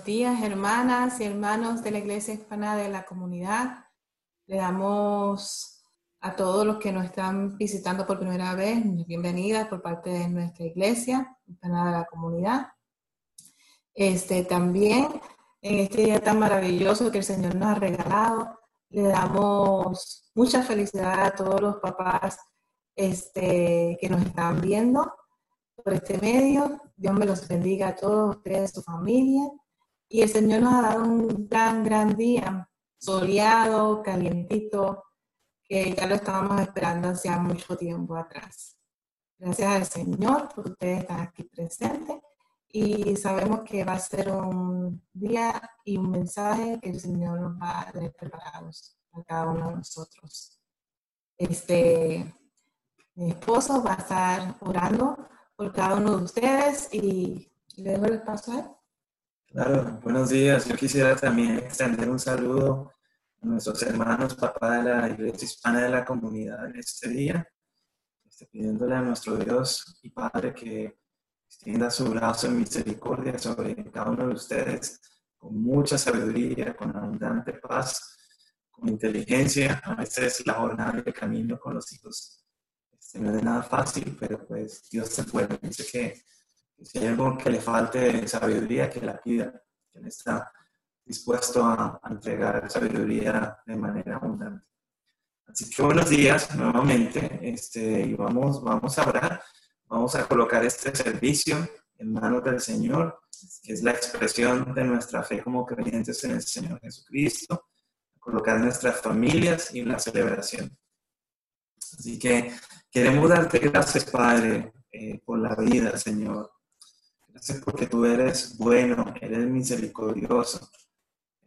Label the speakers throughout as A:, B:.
A: Buenos días, hermanas y hermanos de la Iglesia Hispana de la Comunidad. Le damos a todos los que nos están visitando por primera vez bienvenida por parte de nuestra Iglesia Hispana de la Comunidad. Este, también en este día tan maravilloso que el Señor nos ha regalado, le damos mucha felicidad a todos los papás este, que nos están viendo por este medio. Dios me los bendiga a todos ustedes, su familia. Y el Señor nos ha dado un gran, gran día, soleado, calientito, que ya lo estábamos esperando hacía mucho tiempo atrás. Gracias al Señor por ustedes estar aquí presentes y sabemos que va a ser un día y un mensaje que el Señor nos va a tener preparados a cada uno de nosotros. Este, mi esposo va a estar orando por cada uno de ustedes y le dejo el paso a él.
B: Claro, buenos días. Yo quisiera también extender un saludo a nuestros hermanos, papá de la Iglesia Hispana de la Comunidad en este día, este, pidiéndole a nuestro Dios y Padre que extienda su brazo en misericordia sobre cada uno de ustedes, con mucha sabiduría, con abundante paz, con inteligencia. A veces la jornada de camino con los hijos este, no es nada fácil, pero pues Dios se puede. Dice que si hay algo que le falte sabiduría, que la pida, Él está dispuesto a, entregar sabiduría de manera abundante. Así que buenos días nuevamente, este, y vamos, vamos a orar, vamos a colocar este servicio en manos del Señor, que es la expresión de nuestra fe como creyentes en el Señor Jesucristo, colocar nuestras familias y la celebración. Así que queremos darte gracias, Padre, eh, por la vida, Señor. Gracias porque tú eres bueno, eres misericordioso.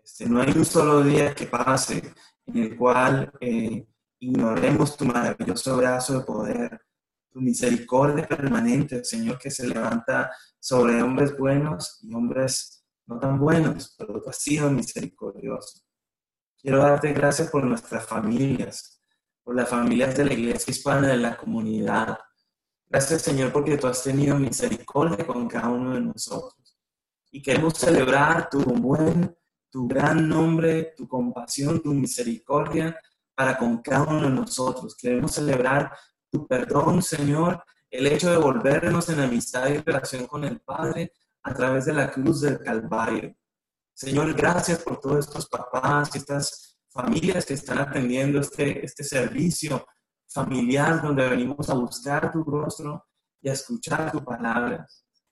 B: Este, no hay un solo día que pase en el cual eh, ignoremos tu maravilloso brazo de poder, tu misericordia permanente, Señor, que se levanta sobre hombres buenos y hombres no tan buenos, pero tú has sido misericordioso. Quiero darte gracias por nuestras familias, por las familias de la iglesia hispana de la comunidad, Gracias Señor porque tú has tenido misericordia con cada uno de nosotros. Y queremos celebrar tu buen, tu gran nombre, tu compasión, tu misericordia para con cada uno de nosotros. Queremos celebrar tu perdón, Señor, el hecho de volvernos en amistad y relación con el Padre a través de la cruz del Calvario. Señor, gracias por todos estos papás y estas familias que están atendiendo este, este servicio familiar donde venimos a buscar tu rostro y a escuchar tu palabra.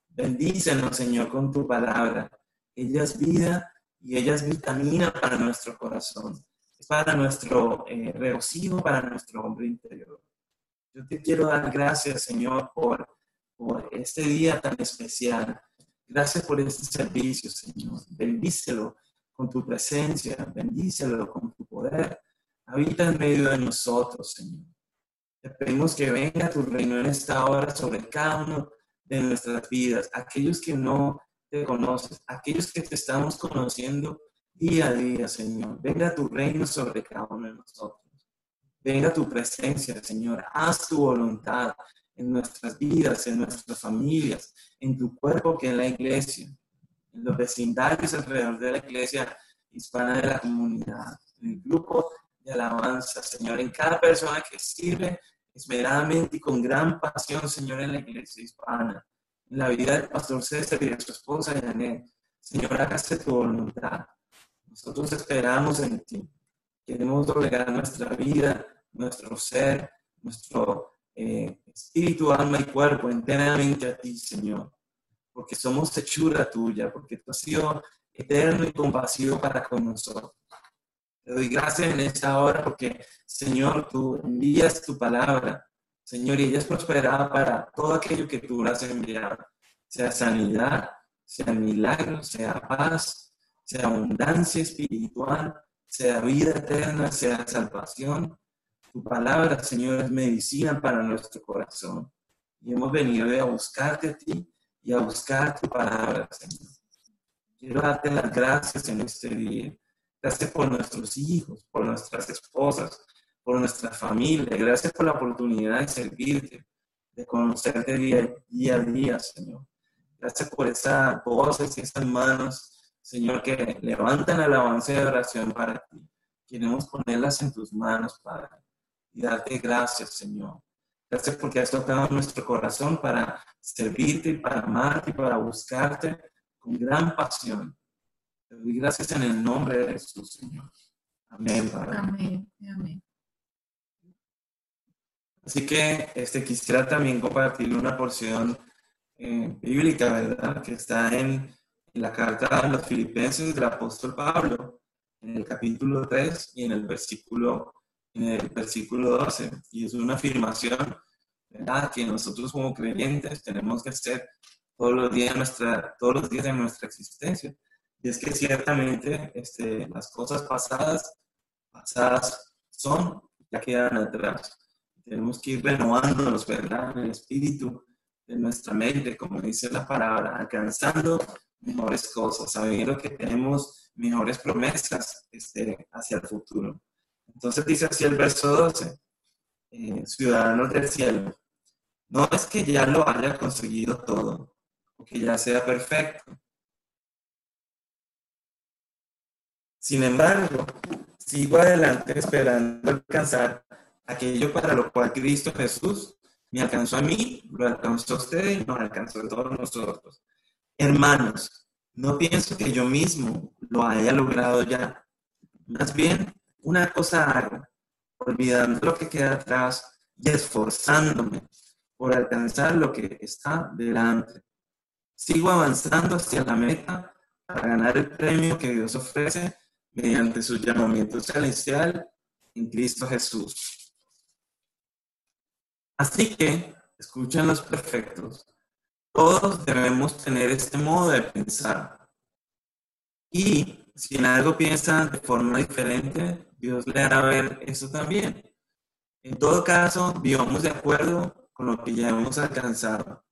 B: Bendícenos, Señor, con tu palabra. Ella es vida y ella es vitamina para nuestro corazón. Es para nuestro eh, para nuestro hombre interior. Yo te quiero dar gracias, Señor, por este día tan especial. Gracias por este servicio, Señor. Bendícelo con tu presencia, bendícelo con tu poder. Habita en medio de nosotros, Señor. Te pedimos que venga tu reino en esta hora sobre cada uno de nuestras vidas, aquellos que no te conoces, aquellos que te estamos conociendo día a día, Señor. Venga tu reino sobre cada uno de nosotros. Venga tu presencia, Señor. Haz tu voluntad en nuestras vidas, en nuestras familias, en tu cuerpo que es la iglesia, en los vecindarios alrededor de la iglesia hispana de la comunidad, en el grupo de alabanza, Señor, en cada persona que sirve esmeradamente y con gran pasión, Señor, en la iglesia hispana, en la vida del pastor César y de su esposa Janet. Señor, hágase tu voluntad. Nosotros esperamos en ti. Queremos doblegar nuestra vida, nuestro ser, nuestro eh, espíritu, alma y cuerpo enteramente a ti, Señor. Porque somos hechura tuya, porque tú has sido eterno y compasivo para con nosotros. Te doy gracias en esta hora porque, Señor, tú envías tu palabra, Señor, y ella es prosperada para todo aquello que tú has enviado, sea sanidad, sea milagro, sea paz, sea abundancia espiritual, sea vida eterna, sea salvación. Tu palabra, Señor, es medicina para nuestro corazón. Y hemos venido a buscarte a ti y a buscar tu palabra, Señor. Quiero darte las gracias en este día. Gracias por nuestros hijos, por nuestras esposas, por nuestra familia. Gracias por la oportunidad de servirte, de conocerte día, a día, Señor. Gracias por esas voces y esas manos Señor, que levantan alabanza y oración para ti. Queremos ponerlas en tus manos, Padre, y darte gracias, Señor. Gracias porque has tocado nuestro corazón para servirte para amarte y para buscarte con gran pasión. Te doy gracias en el nombre de Jesús, Señor. Amén, Padre.
A: Amén. Amén.
B: Así que este, quisiera también compartir una porción eh, bíblica, ¿verdad? Que está en, la carta a los filipenses del apóstol Pablo, en el capítulo 3 y en el versículo, en el versículo 12. Y es una afirmación, ¿verdad? Que nosotros como creyentes tenemos que hacer todos los días, nuestra, todos los días de nuestra existencia. Y es que ciertamente este, las cosas pasadas, pasadas son, ya quedan atrás. Tenemos que ir renovándonos, ¿verdad? En el espíritu de nuestra mente, como dice la palabra, alcanzando mejores cosas, sabiendo que tenemos mejores promesas este, hacia el futuro. Entonces dice así el verso 12, eh, ciudadanos del cielo, no es que ya lo haya conseguido todo, o que ya sea perfecto. Sin embargo, sigo adelante esperando alcanzar aquello para lo cual Cristo Jesús me alcanzó a mí, lo alcanzó a usted y nos alcanzó a todos nosotros. Hermanos, no pienso que yo mismo lo haya logrado ya. Más bien, una cosa hago, olvidando lo que queda atrás y esforzándome por alcanzar lo que está delante. Sigo avanzando hacia la meta para ganar el premio que Dios ofrece mediante su llamamiento celestial en Cristo Jesús. Así que, escuchen los perfectos, todos debemos tener este modo de pensar. Y si en algo piensan de forma diferente, Dios le hará ver eso también. En todo caso, vivamos de acuerdo con lo que ya hemos alcanzado.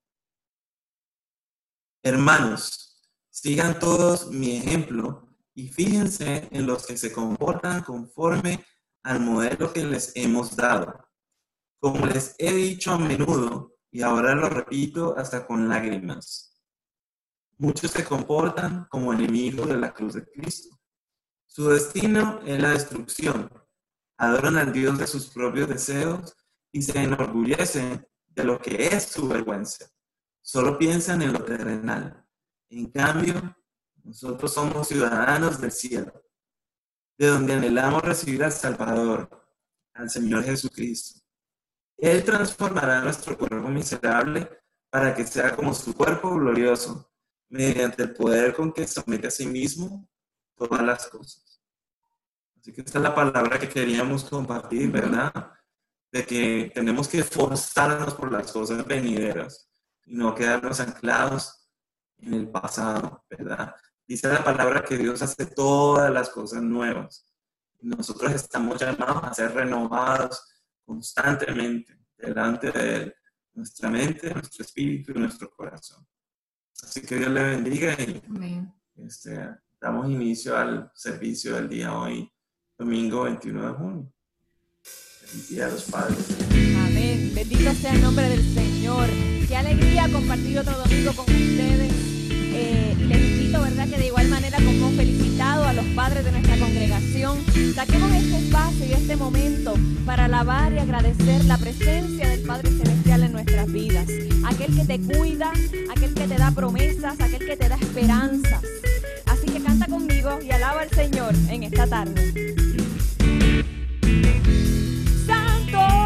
B: Hermanos, sigan todos mi ejemplo y fíjense en los que se comportan conforme al modelo que les hemos dado. Como les he dicho a menudo, y ahora lo repito hasta con lágrimas, muchos se comportan como enemigos de la cruz de Cristo. Su destino es la destrucción. Adoran al Dios de sus propios deseos y se enorgullecen de lo que es su vergüenza. Solo piensan en lo terrenal. En cambio, nosotros somos ciudadanos del cielo, de donde anhelamos recibir al Salvador, al Señor Jesucristo él transformará nuestro cuerpo miserable para que sea como su cuerpo glorioso, mediante el poder con que somete a sí mismo todas las cosas. Así que esta es la palabra que queríamos compartir, ¿verdad? De que tenemos que esforzarnos por las cosas venideras y no quedarnos anclados en el pasado, ¿verdad? Dice la palabra que Dios hace todas las cosas nuevas. Nosotros estamos llamados a ser renovados constantemente delante de nuestra mente, nuestro espíritu y nuestro corazón. Así que Dios le bendiga y este, damos inicio al servicio del día hoy, domingo 21 de junio. Feliz día a los padres.
C: Amén. Bendito sea el nombre del Señor. Qué alegría compartir otro domingo con ustedes. Como hemos felicitado a los padres de nuestra congregación, saquemos este espacio y este momento para alabar y agradecer la presencia del Padre Celestial en nuestras vidas. Aquel que te cuida, aquel que te da promesas, aquel que te da esperanzas. Así que canta conmigo y alaba al Señor en esta tarde. Santo,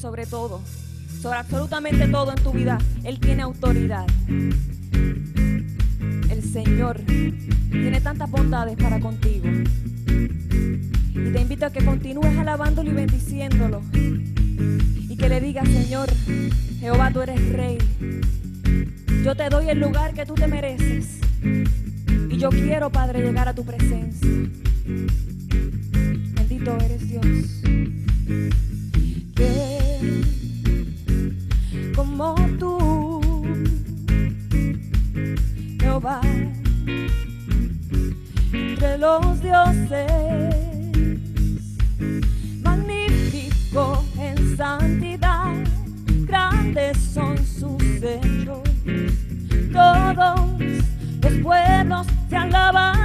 C: sobre todo, sobre absolutamente todo en tu vida, Él tiene autoridad. El Señor tiene tantas bondades para contigo. Y te invito a que continúes alabándolo y bendiciéndolo. Y que le digas, Señor, Jehová, tú eres rey. Yo te doy el lugar que tú te mereces. grandes son sus hechos. Todos los pueblos te alaban.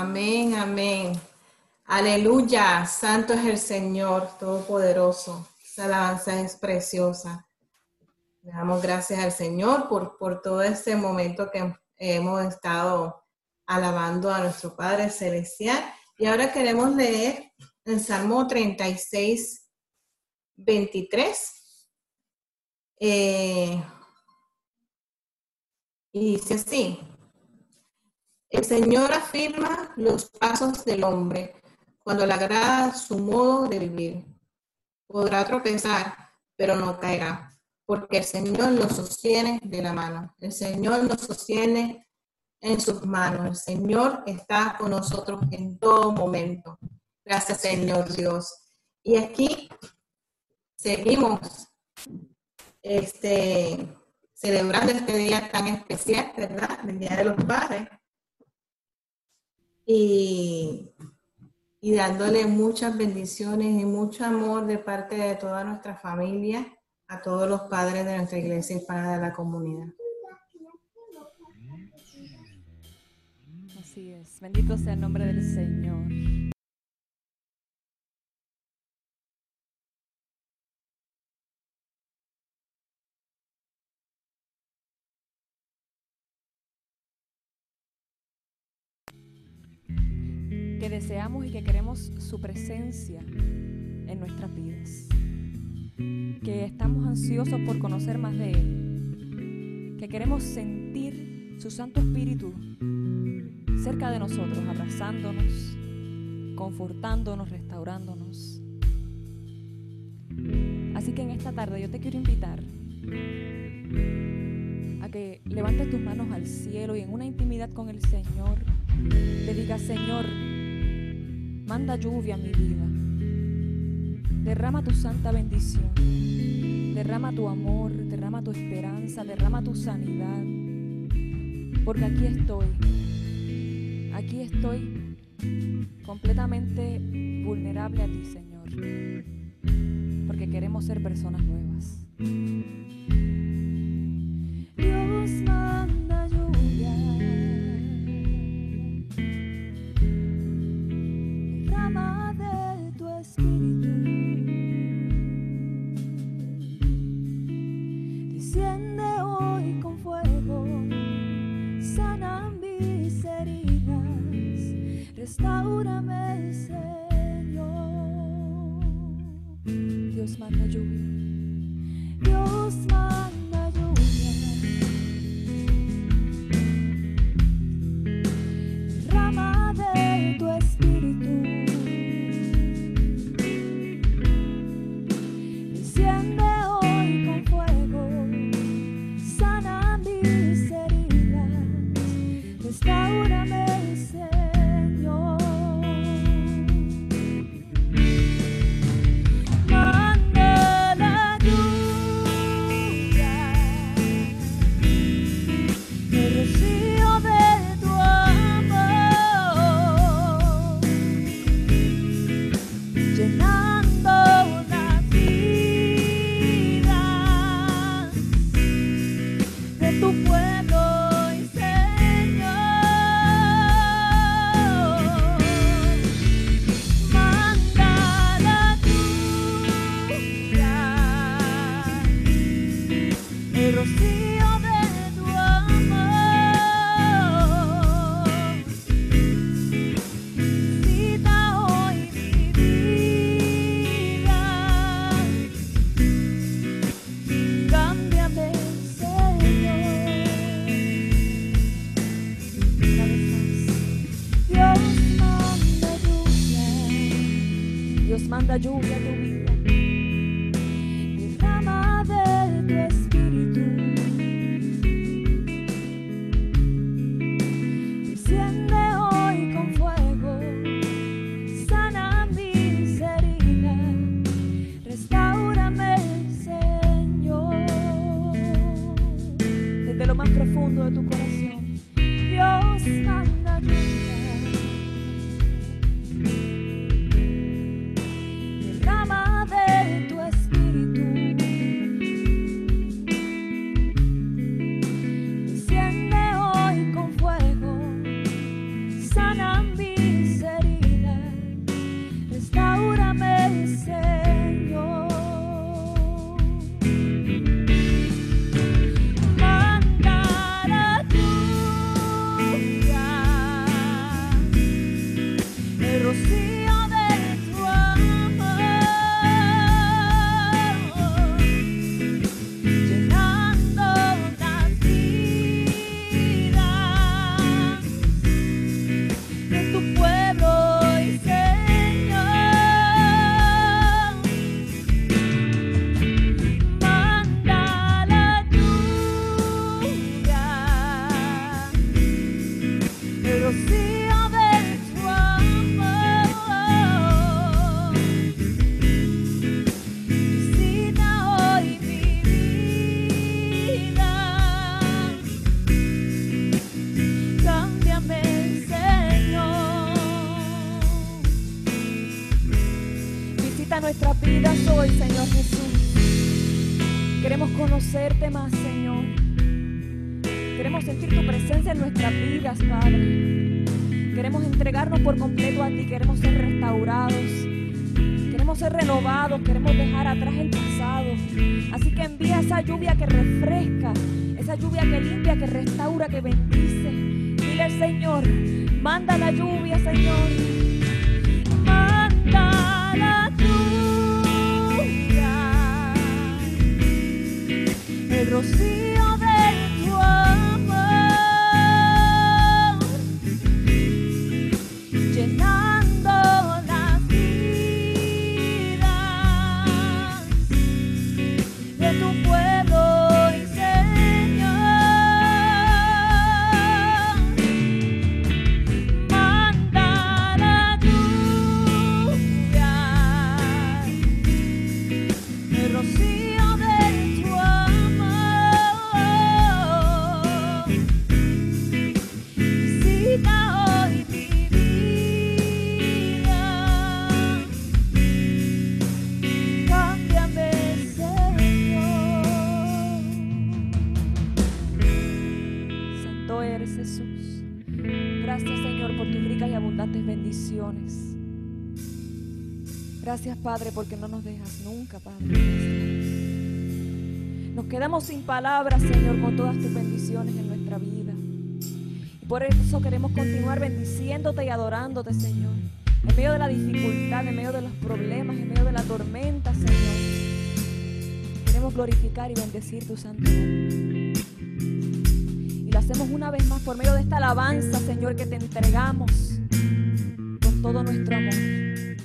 A: Amén, amén. Aleluya, santo es el Señor Todopoderoso. Esa alabanza es preciosa. Le damos gracias al Señor por, por todo este momento que hemos estado alabando a nuestro Padre Celestial. Y ahora queremos leer el Salmo 36, 23. Eh, y dice así, el Señor afirma los pasos del hombre cuando le agrada su modo de vivir. Podrá tropezar, pero no caerá, porque el Señor lo sostiene de la mano. El Señor lo sostiene en sus manos. El Señor está con nosotros en todo momento. Gracias, Señor Dios. Y aquí seguimos este, celebrando este día tan especial, ¿verdad? El Día de los Padres y, dándole muchas bendiciones y mucho amor de parte de toda nuestra familia a todos los padres de nuestra iglesia hispana de la comunidad.
C: Así es, bendito sea el nombre del Señor. Deseamos y que queremos su presencia en nuestras vidas. Que estamos ansiosos por conocer más de Él. Que queremos sentir su Santo Espíritu cerca de nosotros, abrazándonos, confortándonos, restaurándonos. Así que en esta tarde yo te quiero invitar a que levantes tus manos al cielo y en una intimidad con el Señor le digas, Señor, Manda lluvia a mi vida. Derrama tu santa bendición. Derrama tu amor, derrama tu esperanza, derrama tu sanidad. Porque aquí estoy. Aquí estoy completamente vulnerable a ti, Señor. Porque queremos ser personas nuevas. precioso da Julia. Padre, porque no nos dejas nunca, Padre. Nos quedamos sin palabras, Señor, con todas tus bendiciones en nuestra vida. Y por eso queremos continuar bendiciéndote y adorándote, Señor. En medio de la dificultad, en medio de los problemas, en medio de la tormenta, Señor. Queremos glorificar y bendecir tu santo nombre. Y lo hacemos una vez más por medio de esta alabanza, Señor, que te entregamos con todo nuestro amor.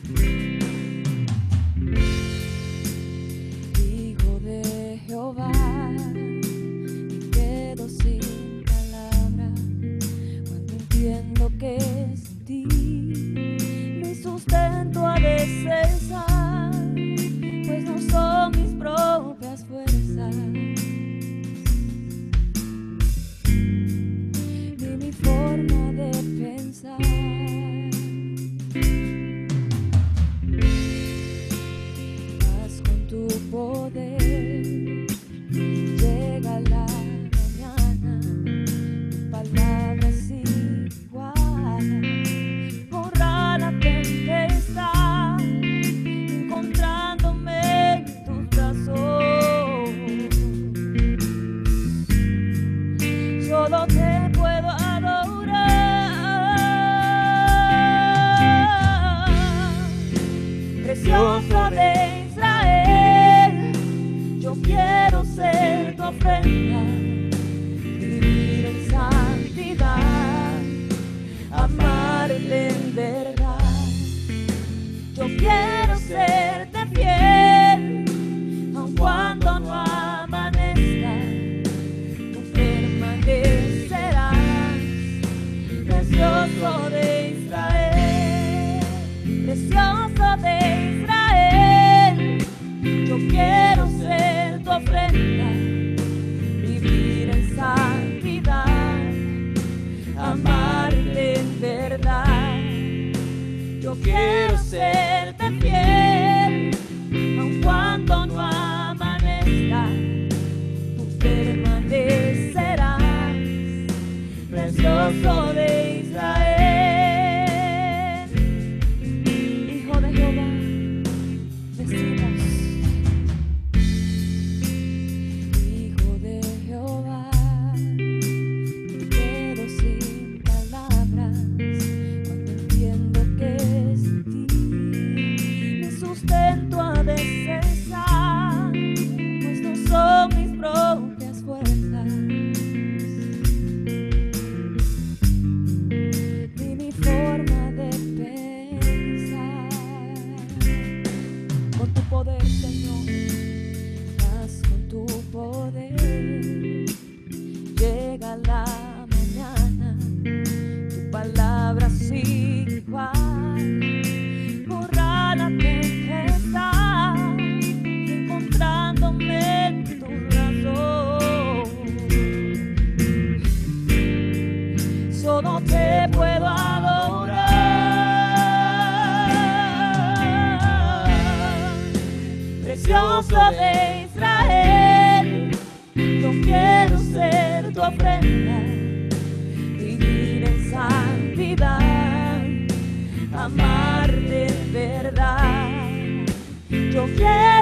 C: Con tu poder, Señor precioso de Israel. Quiero ser tu ofrenda, vivir en santidad, amarte en verdad. Yo quiero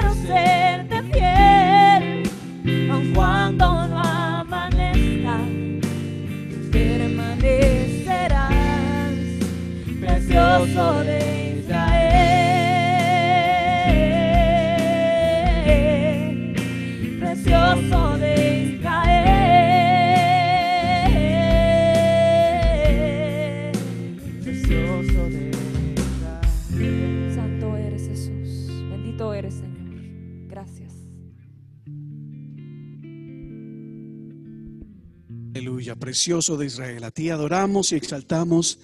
C: precioso de Israel.
D: A ti adoramos y exaltamos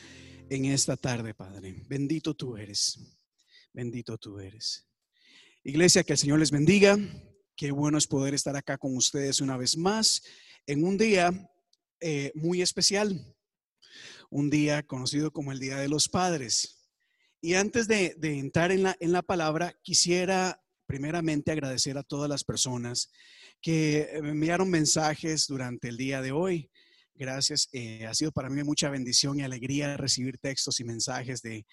D: en esta tarde, Padre. Bendito tú eres. Bendito tú eres. Iglesia, que el Señor les bendiga. Qué bueno es poder estar acá con ustedes una vez más en un día eh, muy especial. Un día conocido como el Día de los Padres. Y antes de, de entrar en la, en la palabra, quisiera primeramente agradecer a todas las personas que me enviaron mensajes durante el día de hoy. Gracias. eh, ha sido para mí mucha bendición y alegría recibir textos y mensajes de,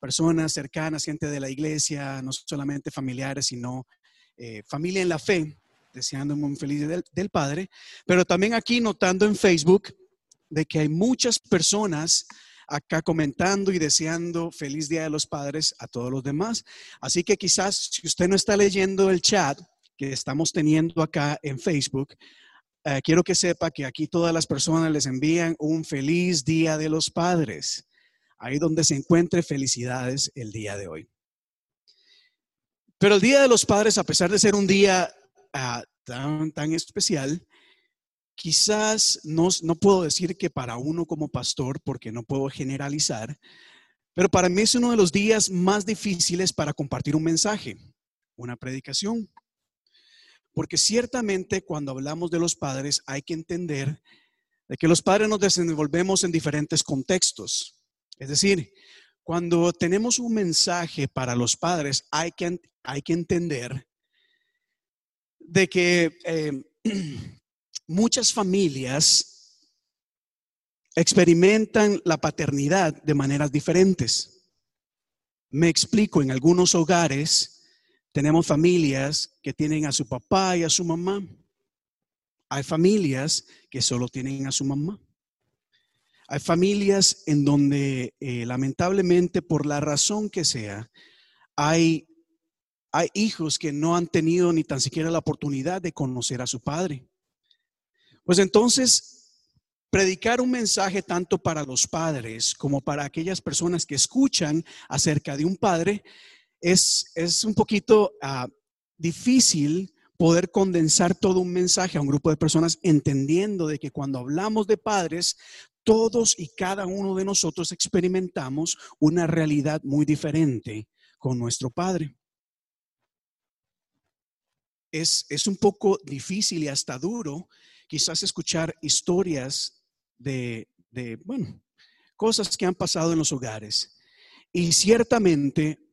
D: personas cercanas, gente de la iglesia, no solamente familiares, sino eh, familia en la fe, deseándome un feliz del, del Padre. Pero también aquí notando en Facebook de que hay muchas personas acá comentando y deseando feliz Día de los Padres a todos los demás. Así que quizás si usted no está leyendo el chat que estamos teniendo acá en Facebook, eh, quiero que sepa que aquí todas las personas les envían un feliz Día de los Padres. Ahí donde se encuentre, felicidades el día de hoy. Pero el Día de los Padres, a pesar de ser un día ah, tan, tan especial, quizás no, no puedo decir que para uno como pastor, porque no puedo generalizar, pero para mí es uno de los días más difíciles para compartir un mensaje, una predicación. Porque ciertamente cuando hablamos de los padres hay que entender de que los padres nos desenvolvemos en diferentes contextos. Es decir, cuando tenemos un mensaje para los padres hay que, hay que entender de que eh, muchas familias experimentan la paternidad de maneras diferentes. Me explico, en algunos hogares tenemos familias que tienen a su papá y a su mamá. Hay familias que solo tienen a su mamá. Hay familias en donde eh, lamentablemente por la razón que sea, hay, hay hijos que no han tenido ni tan siquiera la oportunidad de conocer a su padre. Pues entonces, predicar un mensaje tanto para los padres como para aquellas personas que escuchan acerca de un padre es, es un poquito ah, difícil poder condensar todo un mensaje a un grupo de personas entendiendo de que cuando hablamos de padres, todos y cada uno de nosotros experimentamos una realidad muy diferente con nuestro padre. Es, es un poco difícil y hasta duro quizás escuchar historias de, de, bueno, cosas que han pasado en los hogares. Y ciertamente,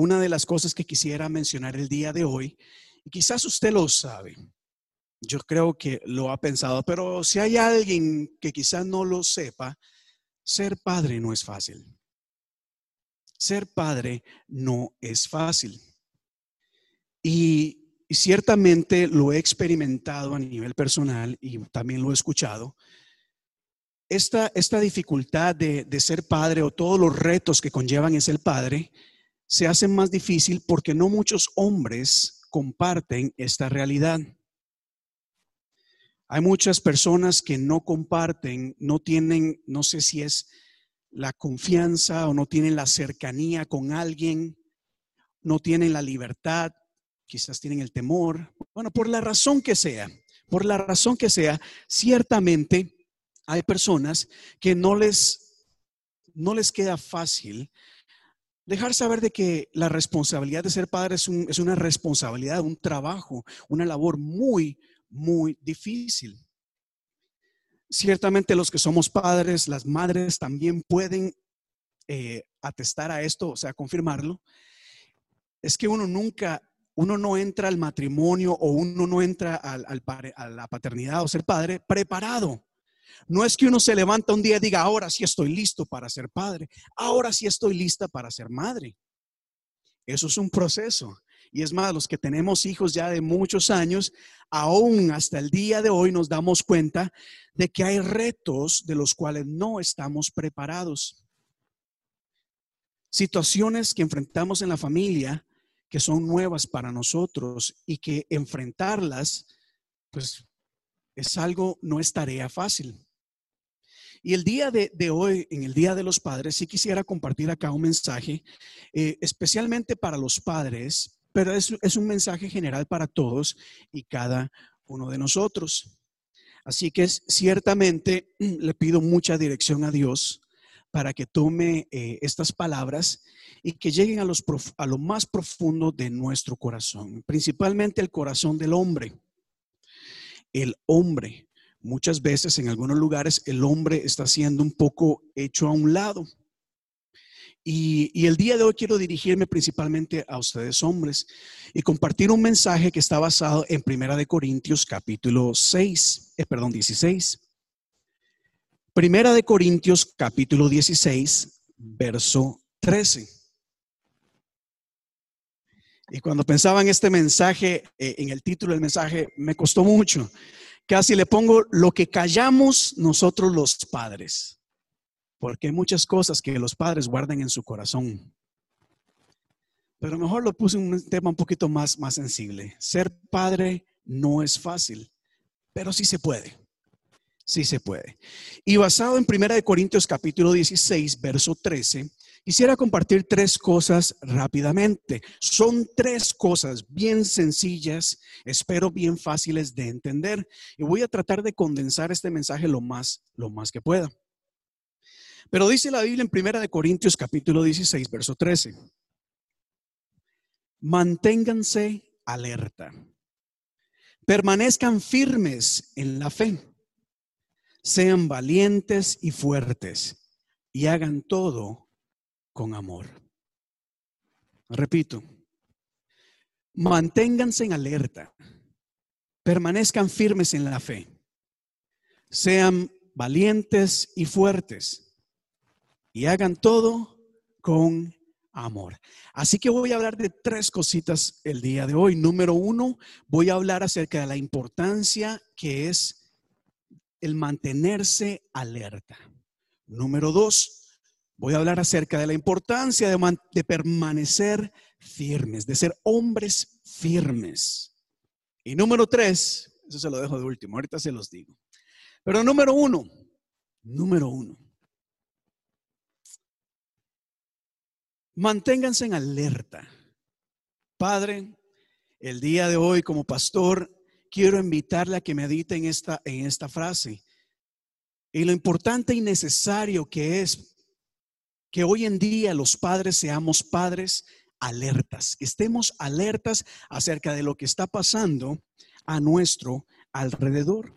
D: una de las cosas que quisiera mencionar el día de hoy, y quizás usted lo sabe, yo creo que lo ha pensado, pero si hay alguien que quizás no lo sepa, ser padre no es fácil. Ser padre no es fácil. Y, ciertamente lo he experimentado a nivel personal y también lo he escuchado esta, dificultad de, de, ser padre o todos los retos que conllevan el ser padre se hacen más difícil porque no muchos hombres comparten esta realidad. Hay muchas personas que no comparten, no tienen, no sé si es la confianza o no tienen la cercanía con alguien, no tienen la libertad, quizás tienen el temor. Bueno, por la razón que sea, por la razón que sea, ciertamente hay personas que no les, no les queda fácil dejar saber de que la responsabilidad de ser padre es, una responsabilidad, un trabajo, una labor muy, muy difícil. Ciertamente los que somos padres, las madres también pueden eh, atestar a esto, o sea, confirmarlo. Es que uno nunca, uno no entra al matrimonio o uno no entra a la paternidad o ser padre preparado. No es que uno se levanta un día y diga, ahora sí estoy listo para ser padre, ahora sí estoy lista para ser madre. Eso es un proceso. Y es más, los que tenemos hijos ya de muchos años, aún hasta el día de hoy nos damos cuenta de que hay retos de los cuales no estamos preparados. Situaciones que enfrentamos en la familia que son nuevas para nosotros y que enfrentarlas, pues es algo, no es tarea fácil. Y el día de, hoy, en el Día de los Padres, sí quisiera compartir acá un mensaje, eh, especialmente para los padres, pero es, un mensaje general para todos y cada uno de nosotros. Así que ciertamente le pido mucha dirección a Dios para que tome eh, estas palabras y que lleguen a, los, a lo más profundo de nuestro corazón, principalmente el corazón del hombre. El hombre Muchas veces en algunos lugares el hombre está siendo un poco hecho a un lado. Y, el día de hoy quiero dirigirme principalmente a ustedes hombres y compartir un mensaje que está basado en Primera de Corintios capítulo 6, eh, perdón, 16. Primera de Corintios capítulo 16, verso 13. Y cuando pensaba en este mensaje, eh, en el título del mensaje, me costó mucho Casi le pongo lo que callamos nosotros los padres, porque hay muchas cosas que los padres guardan en su corazón. Pero mejor lo puse en un tema un poquito más, más sensible. Ser padre no es fácil, pero sí se puede. Sí se puede. Y basado en 1 Corintios capítulo 16, verso 13, Quisiera compartir tres cosas rápidamente. Son tres cosas bien sencillas, espero bien fáciles de entender y voy a tratar de condensar este mensaje lo más lo más que pueda. Pero dice la Biblia en Primera de Corintios capítulo 16, verso 13. Manténganse alerta. Permanezcan firmes en la fe. Sean valientes y fuertes y hagan todo con amor. Repito, manténganse en alerta, permanezcan firmes en la fe, sean valientes y fuertes y hagan todo con amor. Así que voy a hablar de tres cositas el día de hoy. Número uno, voy a hablar acerca de la importancia que es el mantenerse alerta. Número dos, voy a hablar acerca de la importancia de, permanecer firmes, de ser hombres firmes. Y número tres, eso se lo dejo de último, ahorita se los digo. Pero número uno, número uno, manténganse en alerta. Padre, el día de hoy como pastor quiero invitarle a que medite esta, en esta frase. Y lo importante y necesario que es que hoy en día los padres seamos padres alertas, que estemos alertas acerca de lo que está pasando a nuestro alrededor.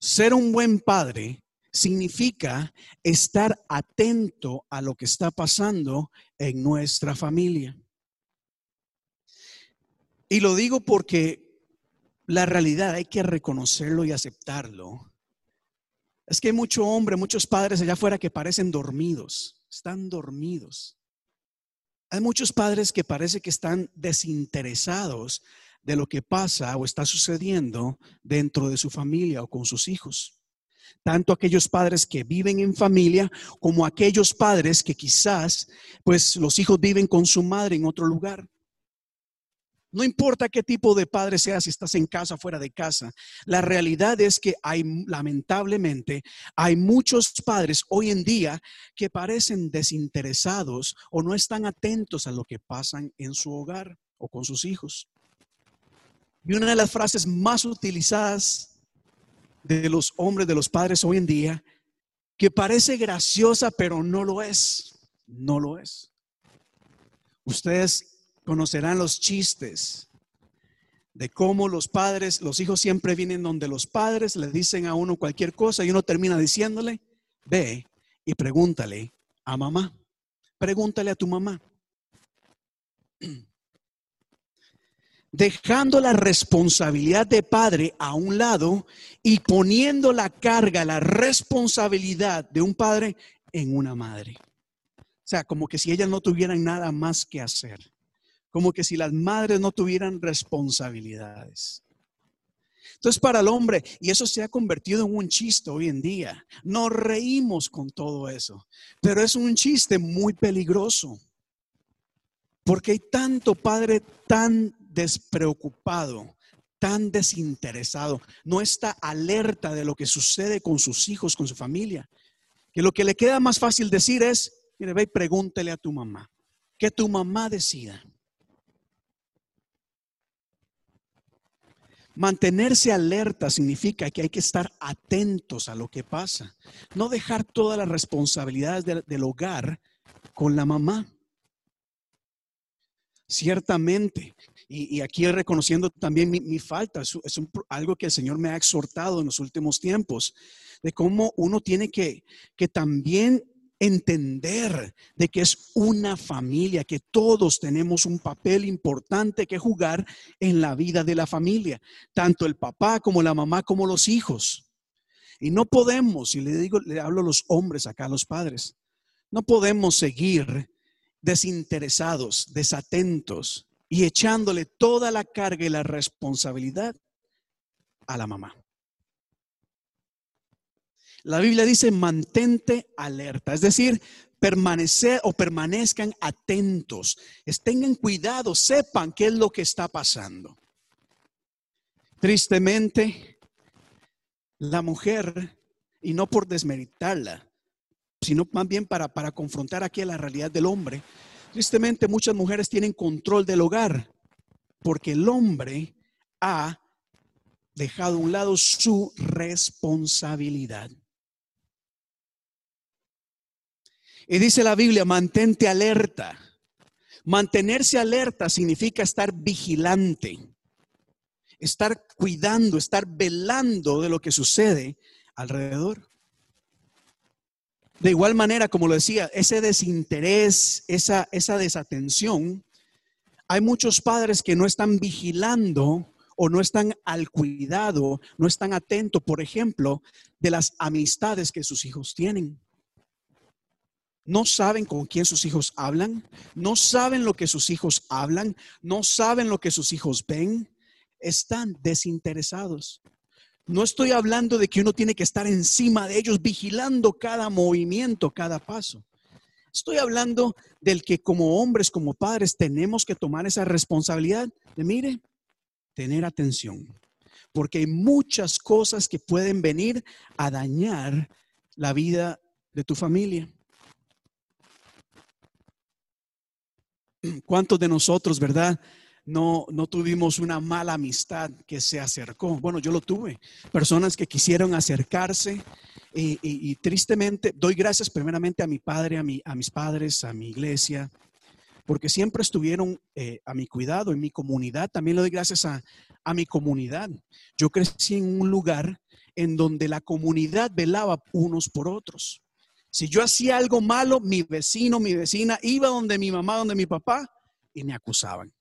D: Ser un buen padre significa estar atento a lo que está pasando en nuestra familia. Y lo digo porque la realidad hay que reconocerlo y aceptarlo. Es que hay mucho hombre, muchos padres allá afuera que parecen dormidos, están dormidos. Hay muchos padres que parece que están desinteresados de lo que pasa o está sucediendo dentro de su familia o con sus hijos. Tanto aquellos padres que viven en familia como aquellos padres que quizás pues los hijos viven con su madre en otro lugar. No importa qué tipo de padre seas, si estás en casa o fuera de casa. La realidad es que hay, lamentablemente, hay muchos padres hoy en día que parecen desinteresados o no están atentos a lo que pasan en su hogar o con sus hijos. Y una de las frases más utilizadas de los hombres, de los padres hoy en día, que parece graciosa, pero no lo es. No lo es. Ustedes conocerán los chistes de cómo los padres, los hijos siempre vienen donde los padres le dicen a uno cualquier cosa y uno termina diciéndole, ve y pregúntale a mamá. Pregúntale a tu mamá. Dejando la responsabilidad de padre a un lado y poniendo la carga, la responsabilidad de un padre en una madre. O sea, como que si ellas no tuvieran nada más que hacer como que si las madres no tuvieran responsabilidades. Entonces, para el hombre, y eso se ha convertido en un chiste hoy en día, nos reímos con todo eso, pero es un chiste muy peligroso, porque hay tanto padre tan despreocupado, tan desinteresado, no está alerta de lo que sucede con sus hijos, con su familia, que lo que le queda más fácil decir es, mire, ve y pregúntele a tu mamá, que tu mamá decida. Mantenerse alerta significa que hay que estar atentos a lo que pasa, no dejar todas las responsabilidades del, hogar con la mamá. Ciertamente, y, aquí reconociendo también mi, falta, es, algo que el Señor me ha exhortado en los últimos tiempos, de cómo uno tiene que, que también entender de que es una familia, que todos tenemos un papel importante que jugar en la vida de la familia, tanto el papá como la mamá como los hijos. Y no podemos, y le digo, le hablo a los hombres acá, a los padres, no podemos seguir desinteresados, desatentos y echándole toda la carga y la responsabilidad a la mamá. La Biblia dice mantente alerta, es decir, permanecer o permanezcan atentos, tengan cuidado, sepan qué es lo que está pasando. Tristemente, la mujer, y no por desmeritarla, sino más bien para, para confrontar aquí a la realidad del hombre, tristemente muchas mujeres tienen control del hogar, porque el hombre ha dejado a un lado su responsabilidad. Y dice la Biblia, mantente alerta. Mantenerse alerta significa estar vigilante, estar cuidando, estar velando de lo que sucede alrededor. De igual manera, como lo decía, ese desinterés, esa, esa desatención, hay muchos padres que no están vigilando o no están al cuidado, no están atentos, por ejemplo, de las amistades que sus hijos tienen no saben con quién sus hijos hablan, no saben lo que sus hijos hablan, no saben lo que sus hijos ven, están desinteresados. No estoy hablando de que uno tiene que estar encima de ellos vigilando cada movimiento, cada paso. Estoy hablando del que como hombres, como padres, tenemos que tomar esa responsabilidad de, mire, tener atención, porque hay muchas cosas que pueden venir a dañar la vida de tu familia. ¿Cuántos de nosotros, verdad? no, no tuvimos una mala amistad que se acercó. Bueno, yo lo tuve. Personas que quisieron acercarse y, tristemente doy gracias primeramente a mi padre, a, mi, a mis padres, a mi iglesia, porque siempre estuvieron eh, a mi cuidado, en mi comunidad. También le doy gracias a, a mi comunidad. Yo crecí en un lugar en donde la comunidad velaba unos por otros. Si yo hacía algo malo, mi vecino, mi vecina iba donde mi mamá, donde mi papá y me acusaban.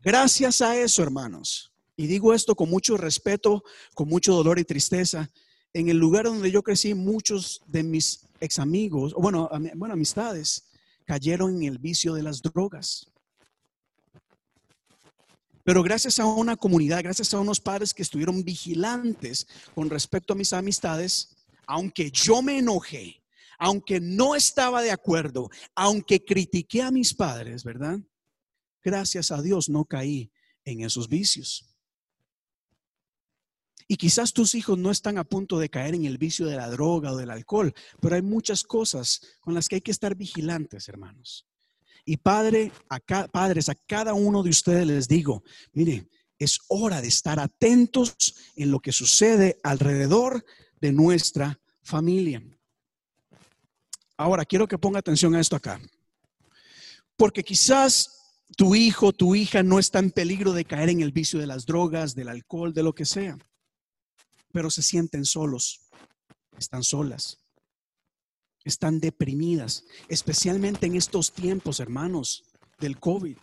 D: Gracias a eso, hermanos, y digo esto con mucho respeto, con mucho dolor y tristeza, en el lugar donde yo crecí, muchos de mis ex amigos, o bueno, bueno, amistades, cayeron en el vicio de las drogas. Pero gracias a una comunidad, gracias a unos padres que estuvieron vigilantes con respecto a mis amistades, aunque yo me enojé, aunque no estaba de acuerdo, aunque critiqué a mis padres, ¿verdad? Gracias a Dios no caí en esos vicios. Y quizás tus hijos no están a punto de caer en el vicio de la droga o del alcohol, pero hay muchas cosas con las que hay que estar vigilantes, hermanos. Y padre, a padres, a cada uno de ustedes les digo, mire, es hora de estar atentos en lo que sucede alrededor de nuestra familia. Ahora, quiero que ponga atención a esto acá. Porque quizás tu hijo, tu hija no está en peligro de caer en el vicio de las drogas, del alcohol, de lo que sea, pero se sienten solos, están solas están deprimidas, especialmente en estos tiempos, hermanos, del COVID.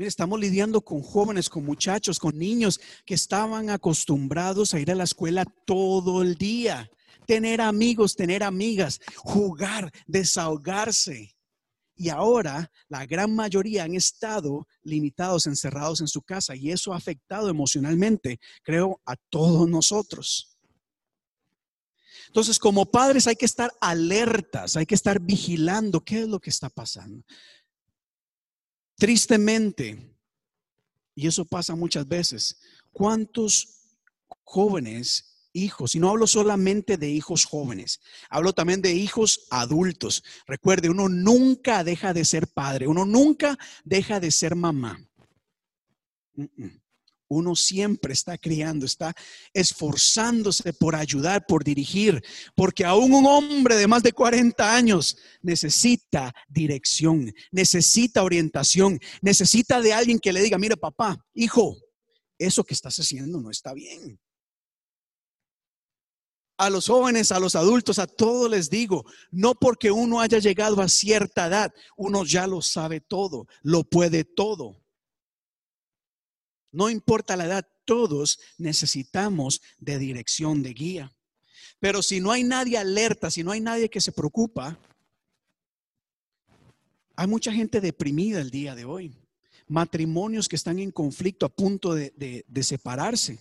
D: Mire, estamos lidiando con jóvenes, con muchachos, con niños que estaban acostumbrados a ir a la escuela todo el día, tener amigos, tener amigas, jugar, desahogarse. Y ahora la gran mayoría han estado limitados, encerrados en su casa y eso ha afectado emocionalmente, creo, a todos nosotros. Entonces, como padres hay que estar alertas, hay que estar vigilando qué es lo que está pasando. Tristemente, y eso pasa muchas veces, ¿cuántos jóvenes, hijos, y no hablo solamente de hijos jóvenes, hablo también de hijos adultos. Recuerde, uno nunca deja de ser padre, uno nunca deja de ser mamá. Uno siempre está criando, está esforzándose por ayudar, por dirigir, porque aún un hombre de más de 40 años necesita dirección, necesita orientación, necesita de alguien que le diga, mire papá, hijo, eso que estás haciendo no está bien. A los jóvenes, a los adultos, a todos les digo, no porque uno haya llegado a cierta edad, uno ya lo sabe todo, lo puede todo. No importa la edad, todos necesitamos de dirección, de guía. Pero si no hay nadie alerta, si no hay nadie que se preocupa, hay mucha gente deprimida el día de hoy. Matrimonios que están en conflicto a punto de, de separarse.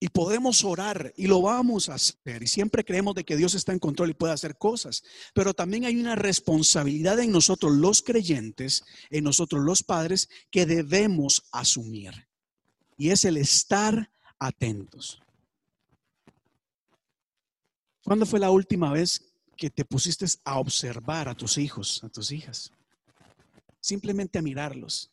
D: Y podemos orar y lo vamos a hacer. Y siempre creemos de que Dios está en control y puede hacer cosas. Pero también hay una responsabilidad en nosotros los creyentes, en nosotros los padres, que debemos asumir. Y es el estar atentos. ¿Cuándo fue la última vez que te pusiste a observar a tus hijos, a tus hijas? Simplemente a mirarlos.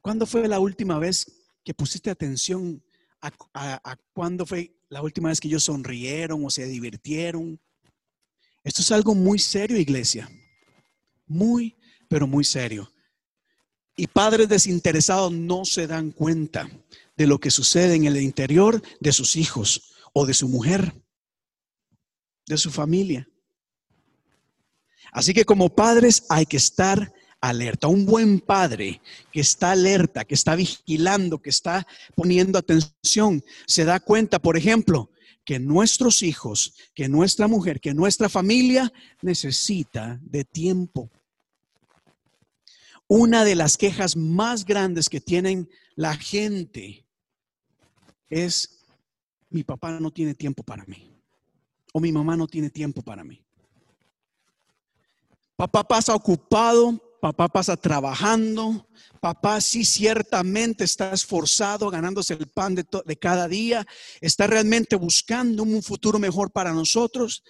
D: ¿Cuándo fue la última vez que pusiste atención a, cuándo fue la última vez que ellos sonrieron o se divirtieron. Esto es algo muy serio, iglesia. Muy, pero muy serio. Y padres desinteresados no se dan cuenta de lo que sucede en el interior de sus hijos o de su mujer, de su familia. Así que como padres hay que estar alerta. Un buen padre que está alerta, que está vigilando, que está poniendo atención, se da cuenta, por ejemplo, que nuestros hijos, que nuestra mujer, que nuestra familia necesita de tiempo. Una de las quejas más grandes que tienen la gente es, mi papá no tiene tiempo para mí, o mi mamá no tiene tiempo para mí. Papá pasa ocupado papá pasa trabajando, papá sí ciertamente está esforzado, ganándose el pan de, de, cada día, está realmente buscando un futuro mejor para nosotros,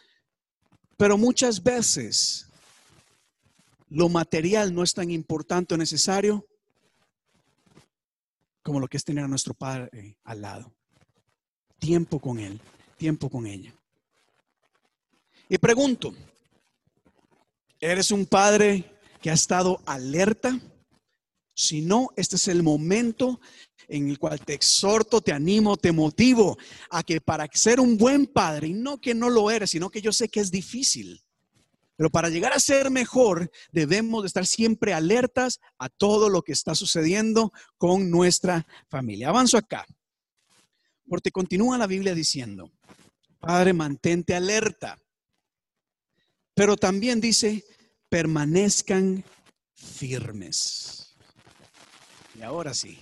D: pero muchas veces lo material no es tan importante o necesario como lo que es tener a nuestro Padre al lado. Tiempo con Él, tiempo con ella. Y pregunto, ¿eres un padre que ha estado alerta? Si no, este es el momento en el cual te exhorto, te animo, te motivo a que para ser un buen padre, y no que no lo eres, sino que yo sé que es difícil, pero para llegar a ser mejor, debemos de estar siempre alertas a todo lo que está sucediendo con nuestra familia. Avanzo acá, porque continúa la Biblia diciendo, Padre, mantente alerta, pero también dice, permanezcan firmes. Y ahora sí,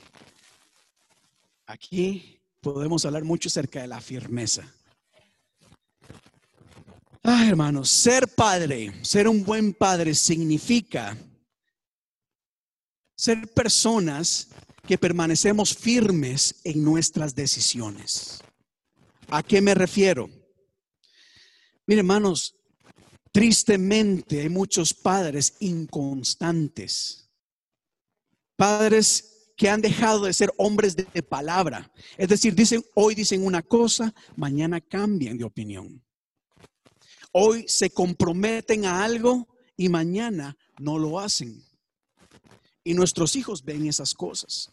D: aquí podemos hablar mucho acerca de la firmeza. Ah, hermanos, ser padre, ser un buen padre significa ser personas que permanecemos firmes en nuestras decisiones. ¿A qué me refiero? Mire, hermanos, tristemente hay muchos padres inconstantes. Padres que han dejado de ser hombres de, palabra. Es decir, dicen, hoy dicen una cosa, mañana cambian de opinión. Hoy se comprometen a algo y mañana no lo hacen. Y nuestros hijos ven esas cosas.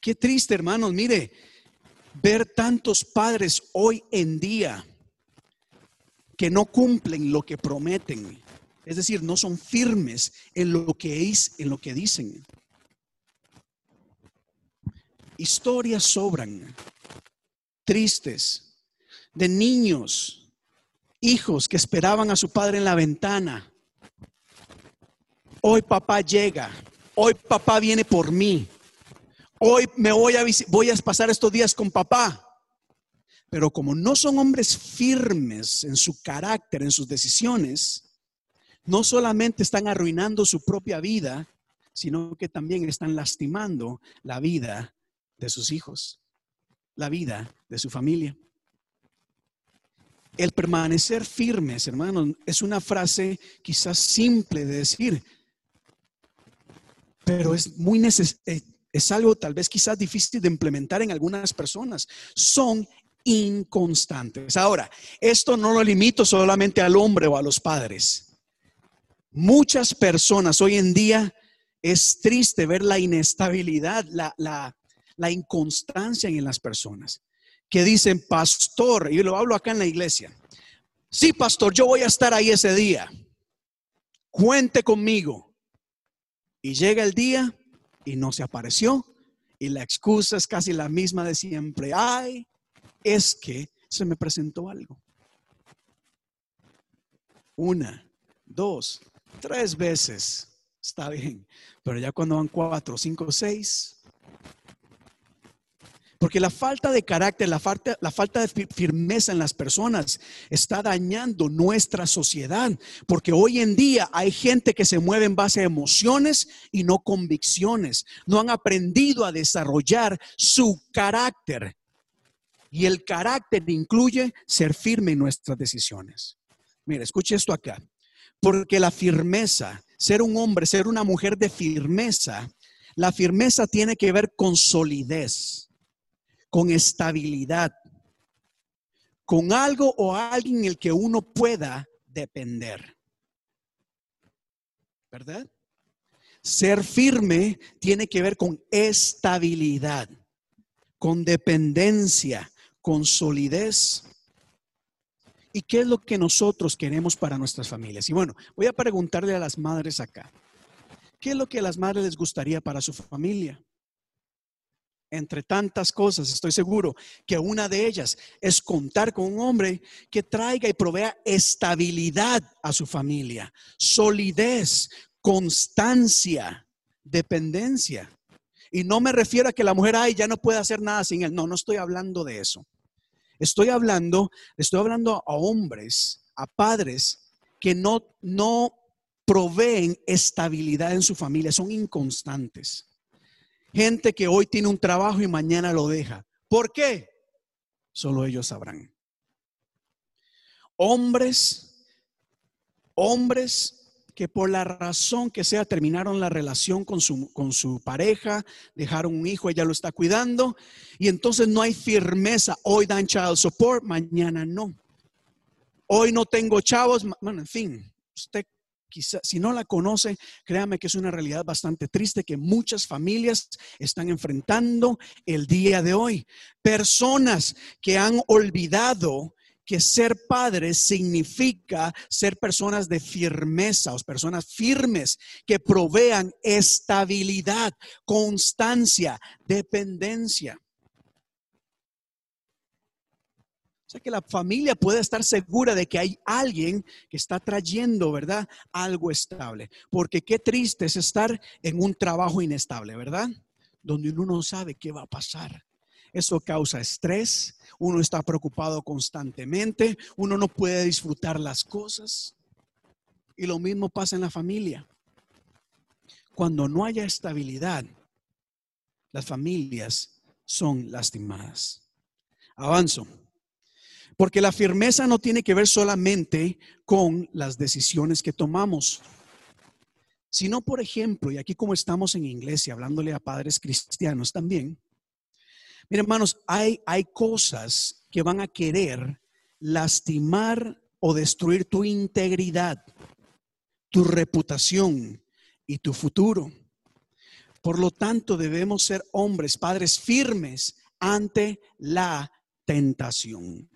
D: Qué triste, hermanos. Mire, ver tantos padres hoy en día que no cumplen lo que prometen. Es decir, no son firmes en lo que es, en lo que dicen. Historias sobran tristes, de niños, hijos que esperaban a su padre en la ventana. Hoy papá llega, hoy papá viene por mí, hoy me voy a, voy a pasar estos días con papá. Pero como no son hombres firmes en su carácter, en sus decisiones, no solamente están arruinando su propia vida, sino que también están lastimando la vida de sus hijos la vida de su familia. El permanecer firmes, hermanos, es una frase quizás simple de decir, pero es muy eh, es algo tal vez quizás difícil de implementar en algunas personas. Son inconstantes. Ahora, esto no lo limito solamente al hombre o a los padres. Muchas personas hoy en día es triste ver la inestabilidad, la, inconstancia en las personas que dicen, pastor, y lo hablo acá en la iglesia, sí, pastor, yo voy a estar ahí ese día, cuente conmigo. Y llega el día y no se apareció y la excusa es casi la misma de siempre. Ay, es que se me presentó algo. Una, dos, tres veces. Está bien. Pero ya cuando van cuatro, cinco, seis, porque la falta de carácter, la falta, la falta de firmeza en las personas está dañando nuestra sociedad. Porque hoy en día hay gente que se mueve en base a emociones y no convicciones. No han aprendido a desarrollar su carácter. Y el carácter incluye ser firme en nuestras decisiones. Mira, escuche esto acá. Porque la firmeza, ser un hombre, ser una mujer de firmeza, la firmeza tiene que ver con solidez con estabilidad, con algo o alguien en el que uno pueda depender. ¿Verdad? Ser firme tiene que ver con estabilidad, con dependencia, con solidez. ¿Y qué es lo que nosotros queremos para nuestras familias? Y bueno, voy a preguntarle a las madres acá. ¿Qué es lo que a las madres les gustaría para su familia? Entre tantas cosas, estoy seguro que una de ellas es contar con un hombre que traiga y provea estabilidad a su familia, solidez, constancia, dependencia. Y no me refiero a que la mujer, ay, ya no puede hacer nada sin él. No, no estoy hablando de eso. Estoy hablando, estoy hablando a hombres, a padres que no, no proveen estabilidad en su familia, son inconstantes. Gente que hoy tiene un trabajo y mañana lo deja. ¿Por qué? Solo ellos sabrán. Hombres Hombres que por la razón que sea terminaron la relación con su, con su pareja, dejaron un hijo, ella lo está cuidando, y entonces no hay firmeza. Hoy dan child support, mañana no. Hoy no tengo chavos, bueno, en fin, usted quizá, si no la conoce, créame que es una realidad bastante triste que muchas familias están enfrentando el día de hoy. Personas que han olvidado que ser padres significa ser personas de firmeza, o personas firmes que provean estabilidad, constancia, dependencia. Sea que la familia puede estar segura de que hay alguien que está trayendo, ¿verdad? Algo estable. Porque qué triste es estar en un trabajo inestable, ¿verdad? Donde uno no sabe qué va a pasar. Eso causa estrés, uno está preocupado constantemente, uno no puede disfrutar las cosas. Y lo mismo pasa en la familia. Cuando no haya estabilidad, las familias son lastimadas. Avanzo. Porque la firmeza no tiene que ver solamente con las decisiones que tomamos, sino, por ejemplo, y aquí como estamos en iglesia, hablándole a padres cristianos también, Miren, hermanos, hay, hay cosas que van a querer lastimar o destruir tu integridad, tu reputación y tu futuro. Por lo tanto, debemos ser hombres, padres firmes ante la tentación.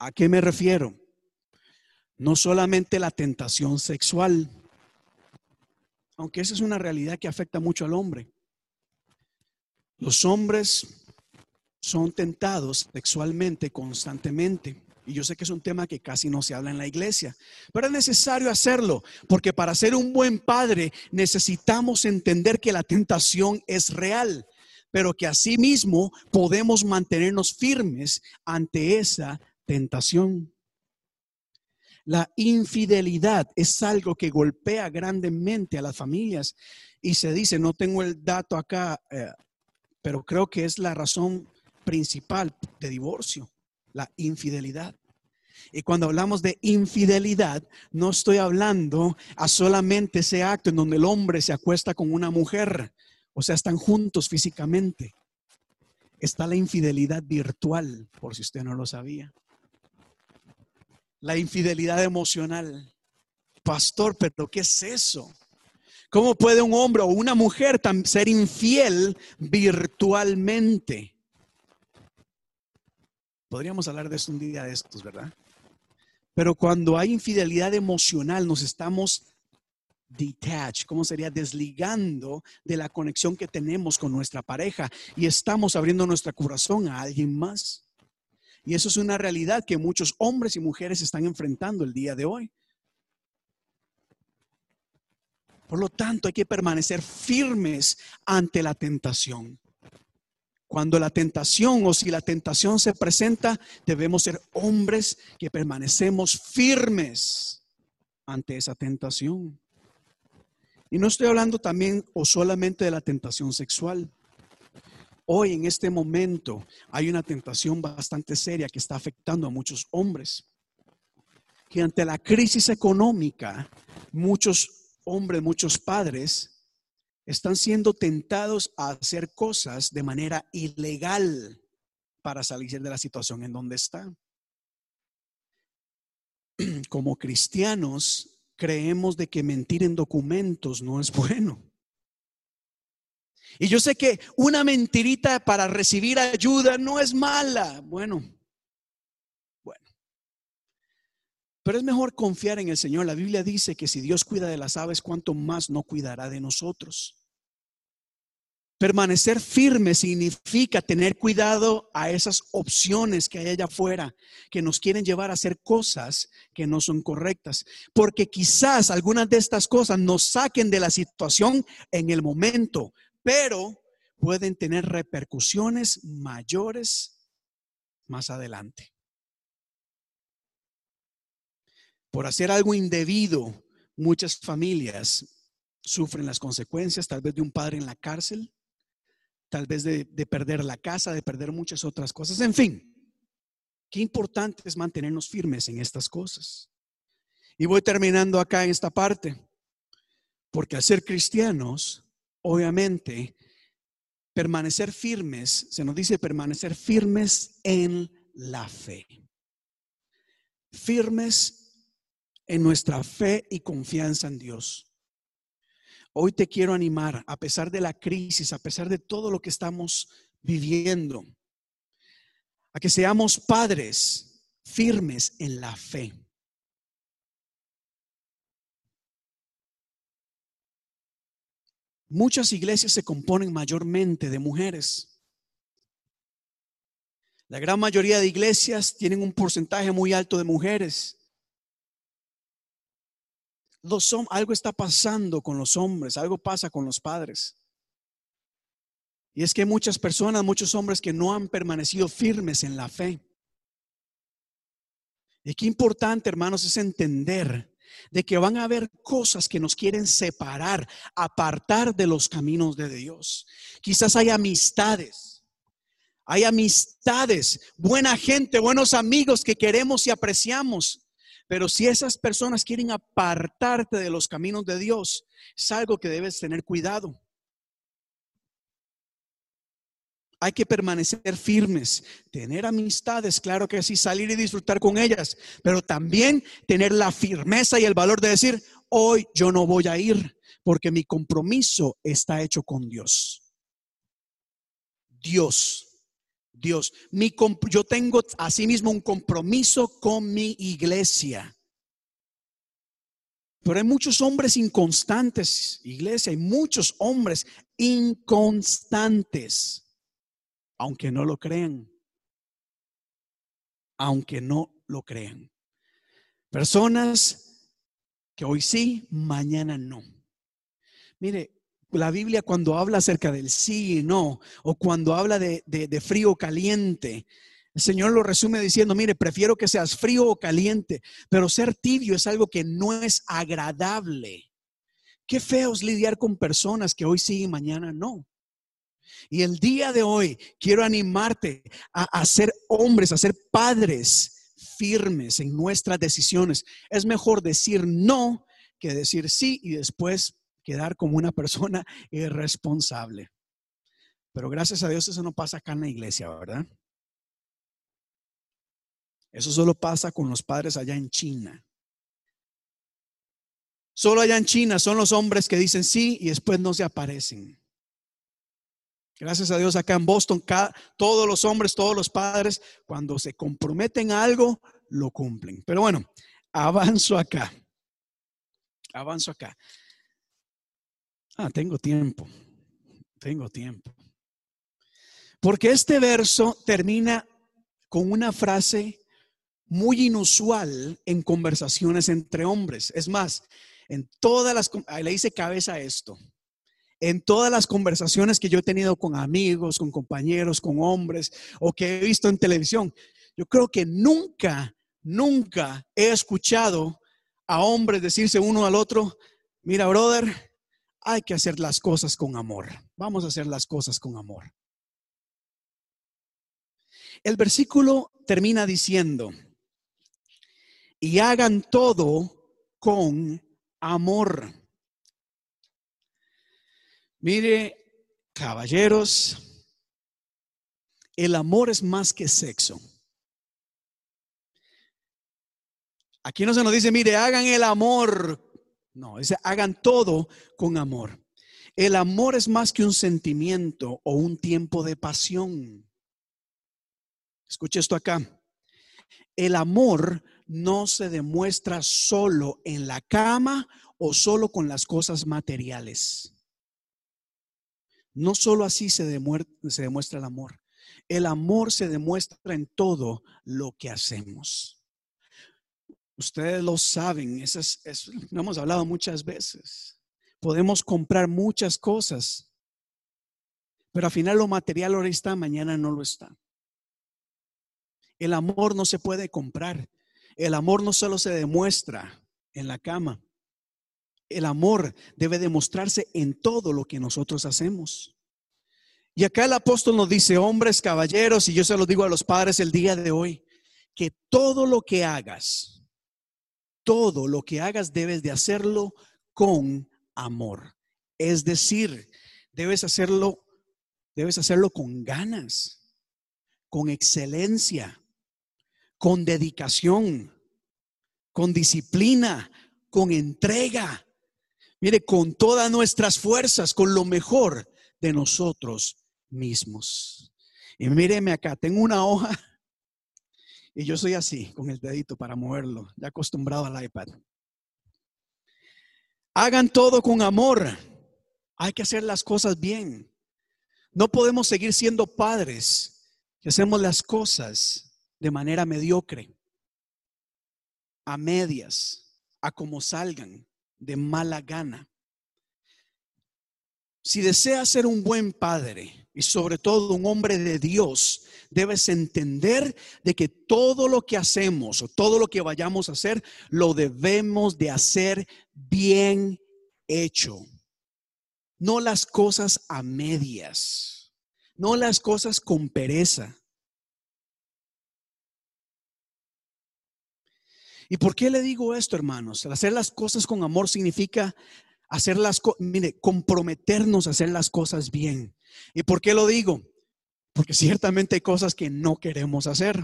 D: ¿A qué me refiero? No solamente la tentación sexual, aunque esa es una realidad que afecta mucho al hombre. Los hombres son tentados sexualmente constantemente. Y yo sé que es un tema que casi no se habla en la iglesia, pero es necesario hacerlo, porque para ser un buen padre necesitamos entender que la tentación es real, pero que asimismo podemos mantenernos firmes ante esa tentación. La infidelidad es algo que golpea grandemente a las familias y se dice, no tengo el dato acá, eh, pero creo que es la razón principal de divorcio, la infidelidad. Y cuando hablamos de infidelidad, no estoy hablando a solamente ese acto en donde el hombre se acuesta con una mujer, o sea, están juntos físicamente. Está la infidelidad virtual, por si usted no lo sabía. La infidelidad emocional. Pastor, pero ¿qué es eso? ¿Cómo puede un hombre o una mujer ser infiel virtualmente? Podríamos hablar de eso un día de estos, ¿verdad? Pero cuando hay infidelidad emocional, nos estamos detached, ¿cómo sería? Desligando de la conexión que tenemos con nuestra pareja y estamos abriendo nuestro corazón a alguien más. Y eso es una realidad que muchos hombres y mujeres están enfrentando el día de hoy. Por lo tanto, hay que permanecer firmes ante la tentación. Cuando la tentación o si la tentación se presenta, debemos ser hombres que permanecemos firmes ante esa tentación. Y no estoy hablando también o solamente de la tentación sexual. Hoy en este momento hay una tentación bastante seria que está afectando a muchos hombres. Que ante la crisis económica, muchos hombres, muchos padres están siendo tentados a hacer cosas de manera ilegal para salir de la situación en donde están. Como cristianos, creemos de que mentir en documentos no es bueno. Y yo sé que una mentirita para recibir ayuda no es mala. Bueno, bueno. Pero es mejor confiar en el Señor. La Biblia dice que si Dios cuida de las aves, ¿cuánto más no cuidará de nosotros? Permanecer firme significa tener cuidado a esas opciones que hay allá afuera que nos quieren llevar a hacer cosas que no son correctas. Porque quizás algunas de estas cosas nos saquen de la situación en el momento, pero pueden tener repercusiones mayores más adelante. Por hacer algo indebido, muchas familias sufren las consecuencias, tal vez de un padre en la cárcel tal vez de, perder la casa, de perder muchas otras cosas. En fin, qué importante es mantenernos firmes en estas cosas. Y voy terminando acá en esta parte, porque al ser cristianos, obviamente, permanecer firmes, se nos dice permanecer firmes en la fe. Firmes en nuestra fe y confianza en Dios. Hoy te quiero animar, a pesar de la crisis, a pesar de todo lo que estamos viviendo, a que seamos padres firmes en la fe. Muchas iglesias se componen mayormente de mujeres. La gran mayoría de iglesias tienen un porcentaje muy alto de mujeres. Los, algo está pasando con los hombres, algo pasa con los padres. Y es que muchas personas, muchos hombres que no han permanecido firmes en la fe. Y qué importante, hermanos, es entender de que van a haber cosas que nos quieren separar, apartar de los caminos de Dios. Quizás hay amistades, hay amistades, buena gente, buenos amigos que queremos y apreciamos. Pero si esas personas quieren apartarte de los caminos de Dios, es algo que debes tener cuidado. Hay que permanecer firmes, tener amistades, claro que sí, salir y disfrutar con ellas, pero también tener la firmeza y el valor de decir, hoy yo no voy a ir porque mi compromiso está hecho con Dios. Dios, Dios, mi, yo tengo asimismo un compromiso con mi iglesia. Pero hay muchos hombres inconstantes, iglesia, hay muchos hombres inconstantes aunque no lo crean. Aunque no lo crean. Personas que hoy sí, mañana no. Mire, la Biblia cuando habla acerca del sí y no, o cuando habla de, de frío o caliente, el Señor lo resume diciendo, mire, prefiero que seas frío o caliente, pero ser tibio es algo que no es agradable. Qué feo es lidiar con personas que hoy sí y mañana no. Y el día de hoy quiero animarte a, ser hombres, a ser padres firmes en nuestras decisiones. Es mejor decir no que decir sí y después quedar como una persona irresponsable. Pero gracias a Dios eso no pasa acá en la iglesia, ¿verdad? Eso solo pasa con los padres allá en China. Solo allá en China son los hombres que dicen sí y después no se aparecen. Gracias a Dios acá en Boston, todos los hombres, todos los padres, cuando se comprometen a algo, lo cumplen. Pero bueno, avanzo acá. Avanzo acá. Ah, tengo tiempo. Tengo tiempo. Porque este verso termina con una frase muy inusual en conversaciones entre hombres. Es más, en todas las... Le hice cabeza esto en todas las conversaciones que yo he tenido con amigos, con compañeros, con hombres o que he visto en televisión, yo creo que nunca, nunca he escuchado a hombres decirse uno al otro, mira, brother, hay que hacer las cosas con amor. Vamos a hacer las cosas con amor. El versículo termina diciendo, y hagan todo con amor. Mire, caballeros, el amor es más que sexo. Aquí no se nos dice, mire, hagan el amor. No, dice, hagan todo con amor. El amor es más que un sentimiento o un tiempo de pasión. Escuche esto acá. El amor no se demuestra solo en la cama o solo con las cosas materiales. No solo así se demuestra, el amor. El amor se demuestra en todo lo que hacemos. Ustedes lo saben, es, lo hemos hablado muchas veces. Podemos comprar muchas cosas, pero al final lo material ahora está, mañana no lo está. El amor no se puede comprar. El amor no solo se demuestra en la cama el amor debe demostrarse en todo lo que nosotros hacemos. Y acá el apóstol nos dice, hombres, caballeros, y yo se lo digo a los padres el día de hoy, que todo lo que hagas, todo lo que hagas debes de hacerlo con amor. Es decir, debes hacerlo, debes hacerlo con ganas, con excelencia, con dedicación, con disciplina, con entrega. Mire, con todas nuestras fuerzas, con lo mejor de nosotros mismos. Y míreme acá, tengo una hoja y yo soy así, con el dedito para moverlo, ya acostumbrado al iPad. Hagan todo con amor. Hay que hacer las cosas bien. No podemos seguir siendo padres que hacemos las cosas de manera mediocre, a medias, a como salgan, de mala gana. Si deseas ser un buen padre y sobre todo un hombre de Dios, debes entender de que todo lo que hacemos o todo lo que vayamos a hacer, lo debemos de hacer bien hecho. No las cosas a medias, no las cosas con pereza. ¿Y por qué le digo esto, hermanos? Hacer las cosas con amor significa hacer las mire, comprometernos a hacer las cosas bien. ¿Y por qué lo digo? Porque ciertamente hay cosas que no queremos hacer.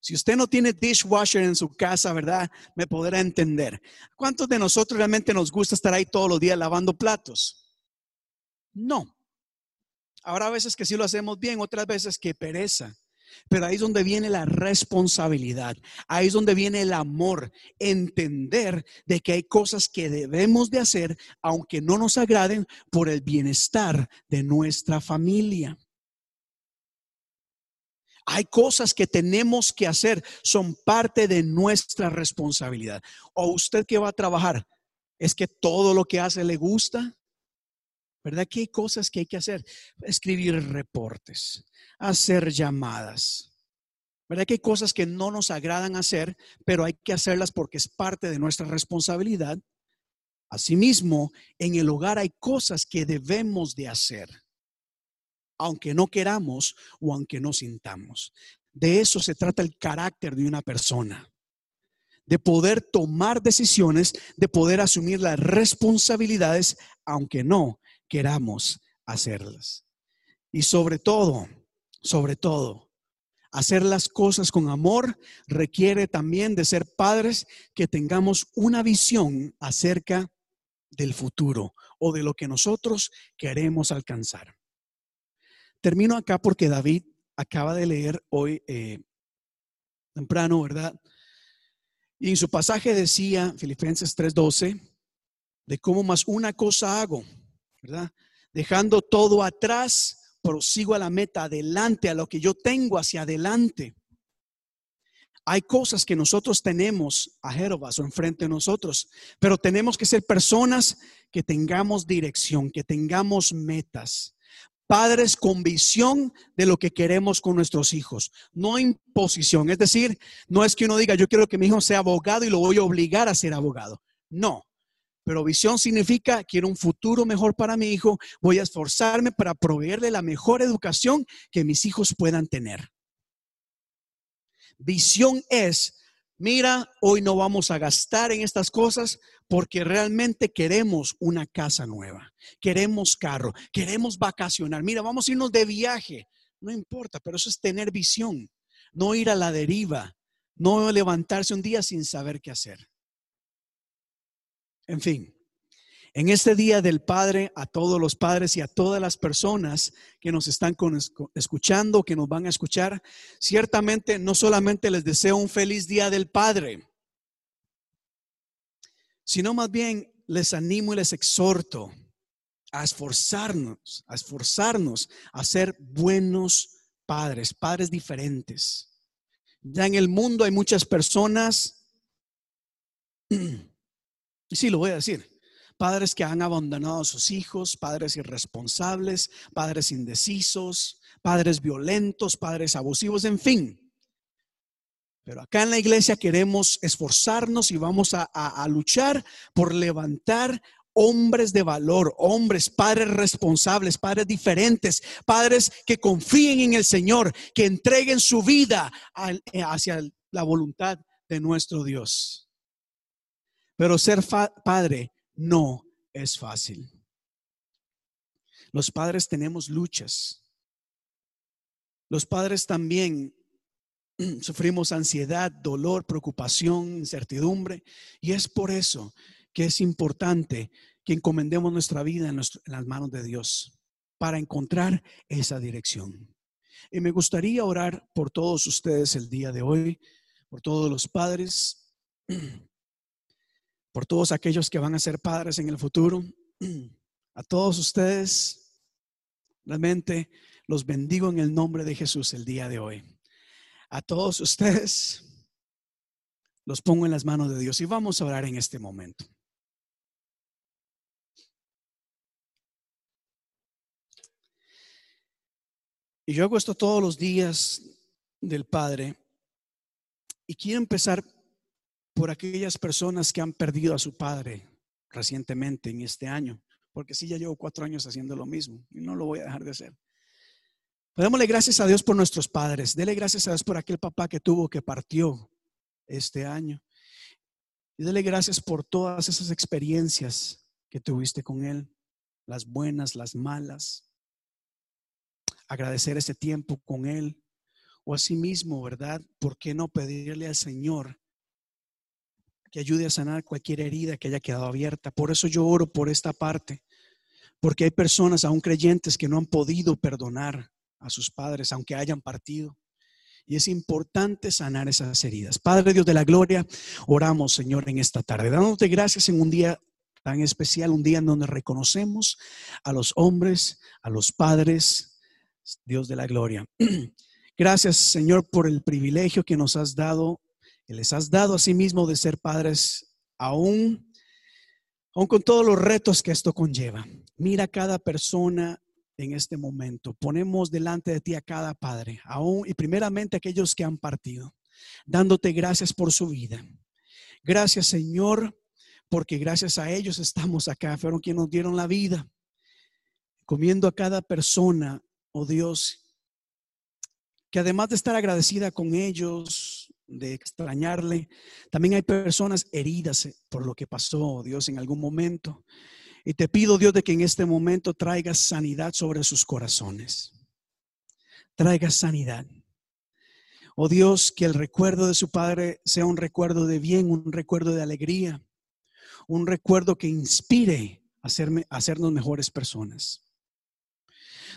D: Si usted no tiene dishwasher en su casa, ¿verdad? Me podrá entender. ¿Cuántos de nosotros realmente nos gusta estar ahí todos los días lavando platos? No. Habrá veces que sí lo hacemos bien, otras veces que pereza. Pero ahí es donde viene la responsabilidad, ahí es donde viene el amor, entender de que hay cosas que debemos de hacer aunque no nos agraden por el bienestar de nuestra familia. Hay cosas que tenemos que hacer, son parte de nuestra responsabilidad. O usted que va a trabajar, es que todo lo que hace le gusta. ¿Verdad que hay cosas que hay que hacer? Escribir reportes, hacer llamadas. ¿Verdad que hay cosas que no nos agradan hacer, pero hay que hacerlas porque es parte de nuestra responsabilidad? Asimismo, en el hogar hay cosas que debemos de hacer, aunque no queramos o aunque no sintamos. De eso se trata el carácter de una persona de poder tomar decisiones, de poder asumir las responsabilidades, aunque no queramos hacerlas. Y sobre todo, sobre todo, hacer las cosas con amor requiere también de ser padres que tengamos una visión acerca del futuro o de lo que nosotros queremos alcanzar. Termino acá porque David acaba de leer hoy eh, temprano, ¿verdad? Y en su pasaje decía, Filipenses 3:12, de cómo más una cosa hago, Dejando todo atrás, prosigo a la meta, adelante, a lo que yo tengo hacia adelante. Hay cosas que nosotros tenemos a Jerovas o enfrente de nosotros, pero tenemos que ser personas que tengamos dirección, que tengamos metas. Padres con visión de lo que queremos con nuestros hijos, no imposición. Es decir, no es que uno diga, yo quiero que mi hijo sea abogado y lo voy a obligar a ser abogado. No, pero visión significa, quiero un futuro mejor para mi hijo, voy a esforzarme para proveerle la mejor educación que mis hijos puedan tener. Visión es, mira, hoy no vamos a gastar en estas cosas porque realmente queremos una casa nueva, queremos carro, queremos vacacionar. Mira, vamos a irnos de viaje. No importa, pero eso es tener visión, no ir a la deriva, no levantarse un día sin saber qué hacer. En fin, en este día del Padre, a todos los padres y a todas las personas que nos están escuchando, que nos van a escuchar, ciertamente no solamente les deseo un feliz día del Padre, sino más bien les animo y les exhorto a esforzarnos, a esforzarnos a ser buenos padres, padres diferentes. Ya en el mundo hay muchas personas Y sí, lo voy a decir. Padres que han abandonado a sus hijos, padres irresponsables, padres indecisos, padres violentos, padres abusivos, en fin. Pero acá en la iglesia queremos esforzarnos y vamos a, a luchar por levantar hombres de valor, hombres, padres responsables, padres diferentes, padres que confíen en el Señor, que entreguen su vida hacia la voluntad de nuestro Dios. Pero ser padre no es fácil. Los padres tenemos luchas. Los padres también sufrimos ansiedad, dolor, preocupación, incertidumbre. Y es por eso que es importante que encomendemos nuestra vida en, las manos de Dios para encontrar esa dirección. Y me gustaría orar por todos ustedes el día de hoy, por todos los padres, por todos aquellos que van a ser padres en el futuro, a todos ustedes, realmente los bendigo en el nombre de Jesús el día de hoy. A todos ustedes los pongo en las manos de Dios y vamos a orar en este momento. Y yo hago esto todos los días del Padre y quiero empezar por aquellas personas que han perdido a su padre recientemente en este año, porque sí ya llevo cuatro años haciendo lo mismo y no lo voy a dejar de hacer. Podémosle gracias a Dios por nuestros padres, dele gracias a Dios por aquel papá que tuvo que partió este año y dele gracias por todas esas experiencias que tuviste con él, las buenas, las malas. Agradecer ese tiempo con él o mismo, ¿verdad? ¿Por qué no pedirle al Señor que ayude a sanar cualquier herida que haya quedado abierta. Por eso yo oro por esta parte, porque hay personas, aún creyentes, que no han podido perdonar a sus padres, aunque hayan partido. Y es importante sanar esas heridas. Padre Dios de la Gloria, oramos, Señor, en esta tarde, dándote gracias en un día tan especial, un día en donde reconocemos a los hombres, a los padres, Dios de la Gloria. Gracias, Señor, por el privilegio que nos has dado les has dado a sí mismo de ser padres, aún, aún con todos los retos que esto conlleva. Mira a cada persona en este momento. Ponemos delante de ti a cada padre, aún y primeramente aquellos que han partido, dándote gracias por su vida. Gracias, Señor, porque gracias a ellos estamos acá. Fueron quienes nos dieron la vida. Comiendo a cada persona, oh Dios, que además de estar agradecida con ellos, de extrañarle. También hay personas heridas eh, por lo que pasó, Dios, en algún momento. Y te pido, Dios, de que en este momento traigas sanidad sobre sus corazones. Traigas sanidad. Oh Dios, que el recuerdo de su Padre sea un recuerdo de bien, un recuerdo de alegría, un recuerdo que inspire a, hacerme, a hacernos mejores personas.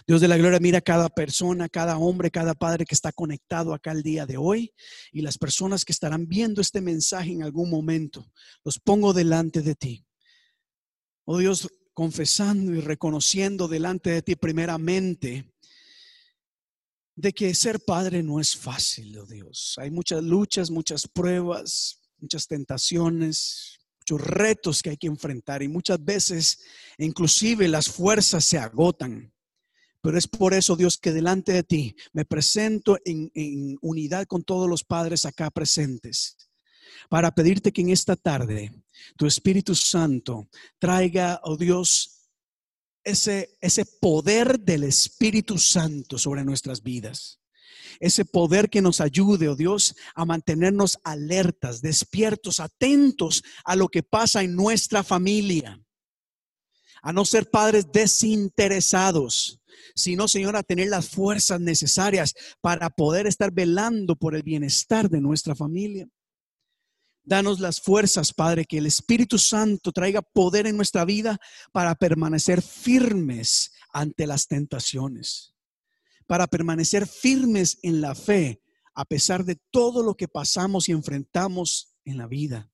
D: Dios de la gloria, mira cada persona, cada hombre, cada padre que está conectado acá el día de hoy y las personas que estarán viendo este mensaje en algún momento. Los pongo delante de ti. Oh Dios, confesando y reconociendo delante de ti primeramente de que ser padre no es fácil, oh Dios. Hay muchas luchas, muchas pruebas, muchas tentaciones, muchos retos que hay que enfrentar y muchas veces inclusive las fuerzas se agotan. Pero es por eso, Dios, que delante de ti me presento en, unidad con todos los padres acá presentes para pedirte que en esta tarde tu Espíritu Santo traiga, oh Dios, ese, ese poder del Espíritu Santo sobre nuestras vidas. Ese poder que nos ayude, oh Dios, a mantenernos alertas, despiertos, atentos a lo que pasa en nuestra familia. A no ser padres desinteresados, sino, Señor, a tener las fuerzas necesarias para poder estar velando por el bienestar de nuestra familia. Danos las fuerzas, Padre, que el Espíritu Santo traiga poder en nuestra vida para permanecer firmes ante las tentaciones, para permanecer firmes en la fe a pesar de todo lo que pasamos y enfrentamos en la vida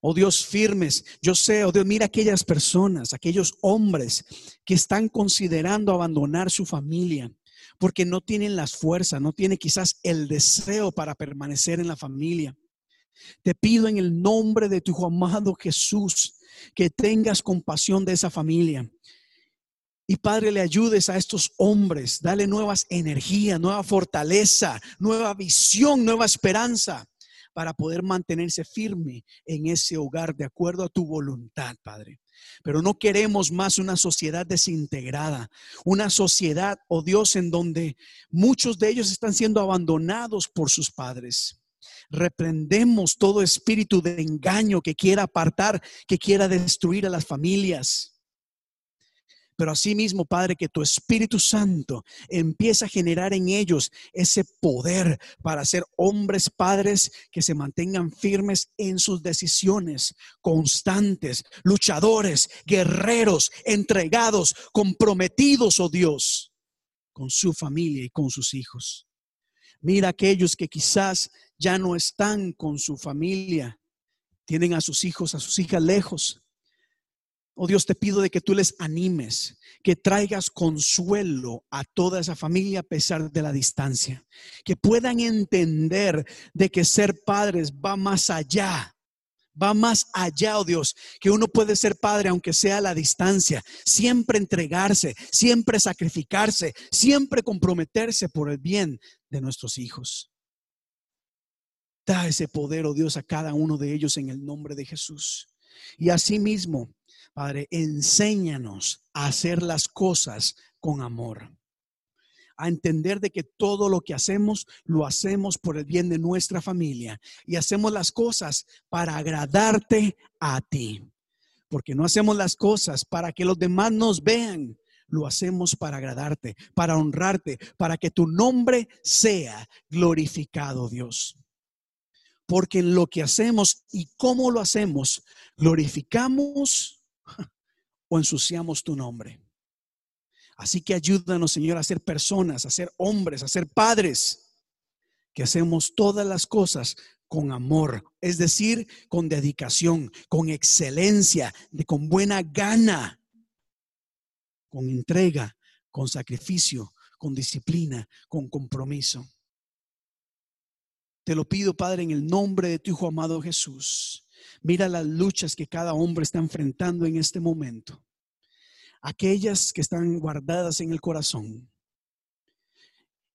D: oh Dios, firmes. Yo sé, oh Dios, mira aquellas personas, aquellos hombres que están considerando abandonar su familia porque no tienen las fuerzas, no tienen quizás el deseo para permanecer en la familia. Te pido en el nombre de tu amado Jesús que tengas compasión de esa familia. Y Padre, le ayudes a estos hombres, dale nuevas energías, nueva fortaleza, nueva visión, nueva esperanza para poder mantenerse firme en ese hogar de acuerdo a tu voluntad, Padre. Pero no queremos más una sociedad desintegrada, una sociedad, oh Dios, en donde muchos de ellos están siendo abandonados por sus padres. Reprendemos todo espíritu de engaño que quiera apartar, que quiera destruir a las familias. Pero asimismo, Padre, que tu Espíritu Santo empieza a generar en ellos ese poder para ser hombres, padres que se mantengan firmes en sus decisiones, constantes, luchadores, guerreros, entregados, comprometidos, oh Dios, con su familia y con sus hijos. Mira aquellos que quizás ya no están con su familia, tienen a sus hijos, a sus hijas lejos Oh Dios, te pido de que tú les animes, que traigas consuelo a toda esa familia a pesar de la distancia, que puedan entender de que ser padres va más allá. Va más allá, oh Dios, que uno puede ser padre aunque sea a la distancia, siempre entregarse, siempre sacrificarse, siempre comprometerse por el bien de nuestros hijos. Da ese poder, oh Dios, a cada uno de ellos en el nombre de Jesús. Y asimismo, Padre, enséñanos a hacer las cosas con amor. A entender de que todo lo que hacemos lo hacemos por el bien de nuestra familia y hacemos las cosas para agradarte a ti. Porque no hacemos las cosas para que los demás nos vean, lo hacemos para agradarte, para honrarte, para que tu nombre sea glorificado, Dios. Porque en lo que hacemos y cómo lo hacemos, glorificamos o ensuciamos tu nombre. Así que ayúdanos, Señor, a ser personas, a ser hombres, a ser padres, que hacemos todas las cosas con amor, es decir, con dedicación, con excelencia, de, con buena gana, con entrega, con sacrificio, con disciplina, con compromiso. Te lo pido, Padre, en el nombre de tu Hijo amado Jesús. Mira las luchas que cada hombre está enfrentando en este momento. Aquellas que están guardadas en el corazón.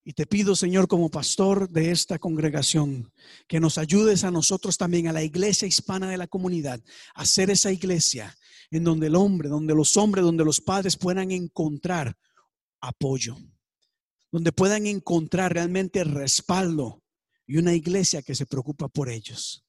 D: Y te pido, Señor, como pastor de esta congregación, que nos ayudes a nosotros también, a la iglesia hispana de la comunidad, a ser esa iglesia en donde el hombre, donde los hombres, donde los padres puedan encontrar apoyo, donde puedan encontrar realmente respaldo y una iglesia que se preocupa por ellos.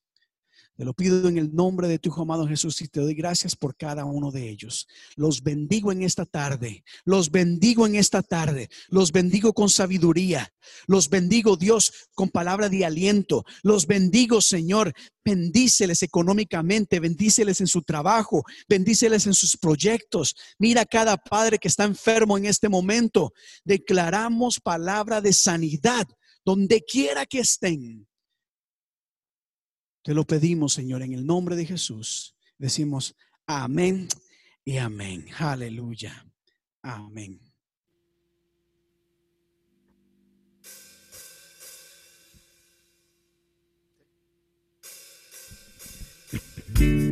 D: Te lo pido en el nombre de tu Hijo amado Jesús y te doy gracias por cada uno de ellos. Los bendigo en esta tarde. Los bendigo en esta tarde. Los bendigo con sabiduría. Los bendigo, Dios, con palabra de aliento. Los bendigo, Señor. Bendíceles económicamente. Bendíceles en su trabajo. Bendíceles en sus proyectos. Mira a cada padre que está enfermo en este momento. Declaramos palabra de sanidad donde quiera que estén te lo pedimos, Señor, en el nombre de Jesús. Decimos amén y amén. Aleluya. Amén.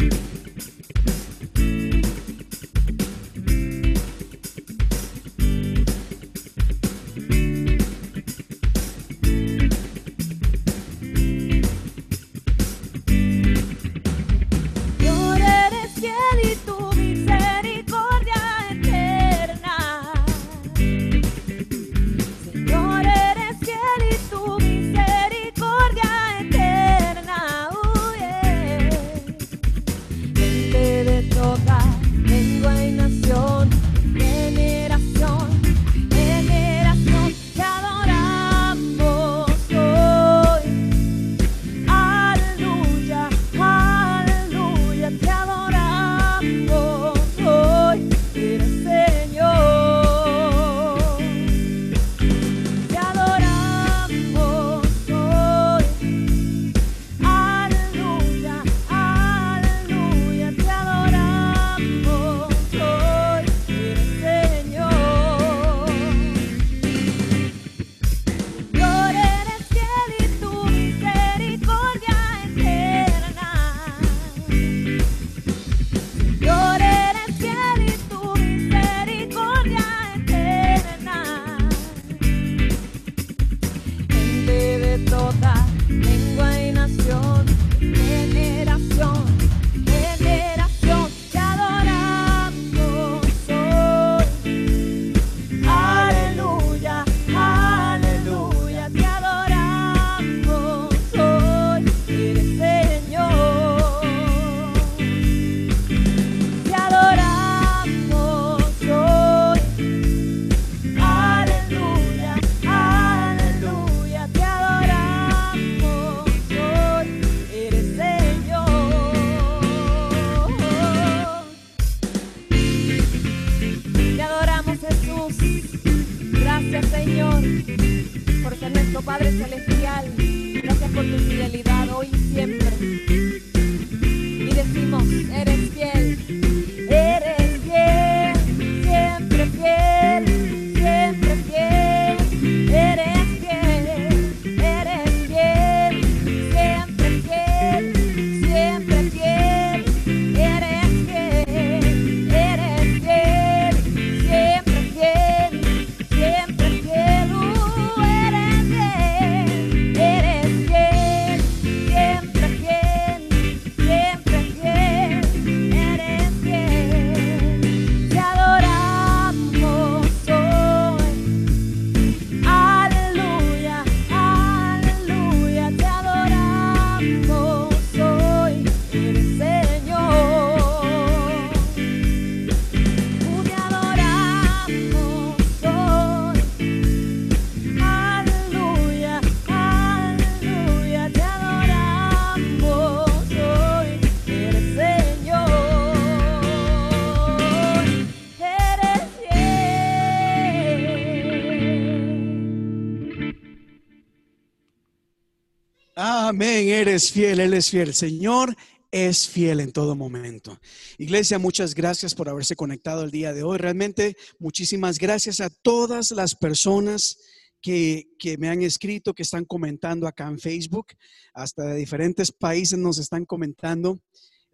C: eres fiel,
D: Él es fiel. Señor es fiel en todo momento. Iglesia, muchas gracias por haberse conectado el día de hoy. Realmente muchísimas gracias a todas las personas que, que me han escrito, que están comentando acá en Facebook. Hasta de diferentes países nos están comentando.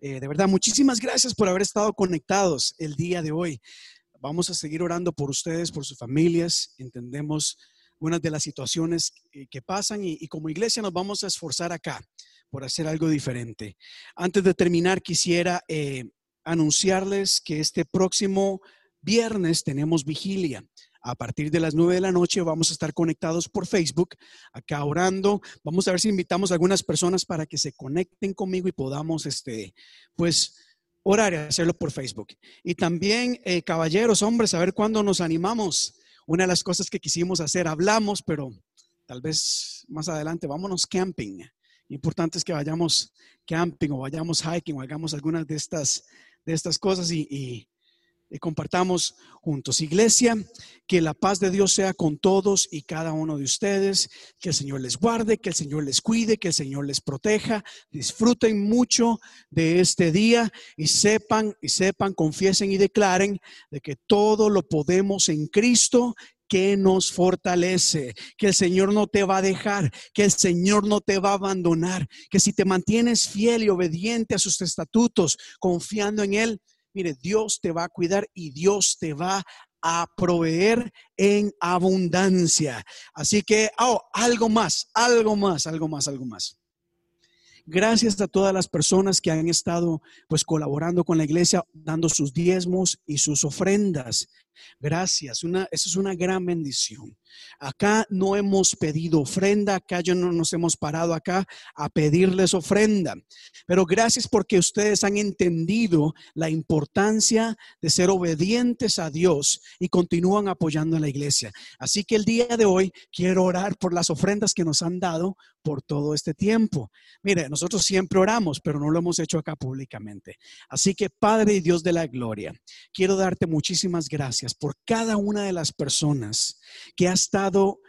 D: Eh, de verdad, muchísimas gracias por haber estado conectados el día de hoy. Vamos a seguir orando por ustedes, por sus familias. Entendemos algunas de las situaciones que, pasan y, como iglesia nos vamos a esforzar acá por hacer algo diferente. Antes de terminar, quisiera eh, anunciarles que este próximo viernes tenemos vigilia. A partir de las nueve de la noche vamos a estar conectados por Facebook, acá orando. Vamos a ver si invitamos a algunas personas para que se conecten conmigo y podamos, este, pues, orar y hacerlo por Facebook. Y también, eh, caballeros, hombres, a ver cuándo nos animamos. Una de las cosas que quisimos hacer, hablamos, pero tal vez más adelante, vámonos camping. Importante es que vayamos camping o vayamos hiking o hagamos algunas de estas, de estas cosas y, y- y compartamos juntos. Iglesia, que la paz de Dios sea con todos y cada uno de ustedes, que el Señor les guarde, que el Señor les cuide, que el Señor les proteja. Disfruten mucho de este día y sepan y sepan, confiesen y declaren de que todo lo podemos en Cristo que nos fortalece, que el Señor no te va a dejar, que el Señor no te va a abandonar, que si te mantienes fiel y obediente a sus estatutos, confiando en Él, mire, Dios te va a cuidar y Dios te va a proveer en abundancia. Así que, oh, algo más, algo más, algo más, algo más. Gracias a todas las personas que han estado pues colaborando con la iglesia, dando sus diezmos y sus ofrendas. Gracias, una, eso es una gran bendición. Acá no hemos pedido ofrenda, acá yo no nos hemos parado acá a pedirles ofrenda. Pero gracias porque ustedes han entendido la importancia de ser obedientes a Dios y continúan apoyando a la iglesia. Así que el día de hoy quiero orar por las ofrendas que nos han dado por todo este tiempo. Mire, nosotros siempre oramos, pero no lo hemos hecho acá públicamente. Así que Padre y Dios de la gloria, quiero darte muchísimas gracias por cada una de las personas que ha estado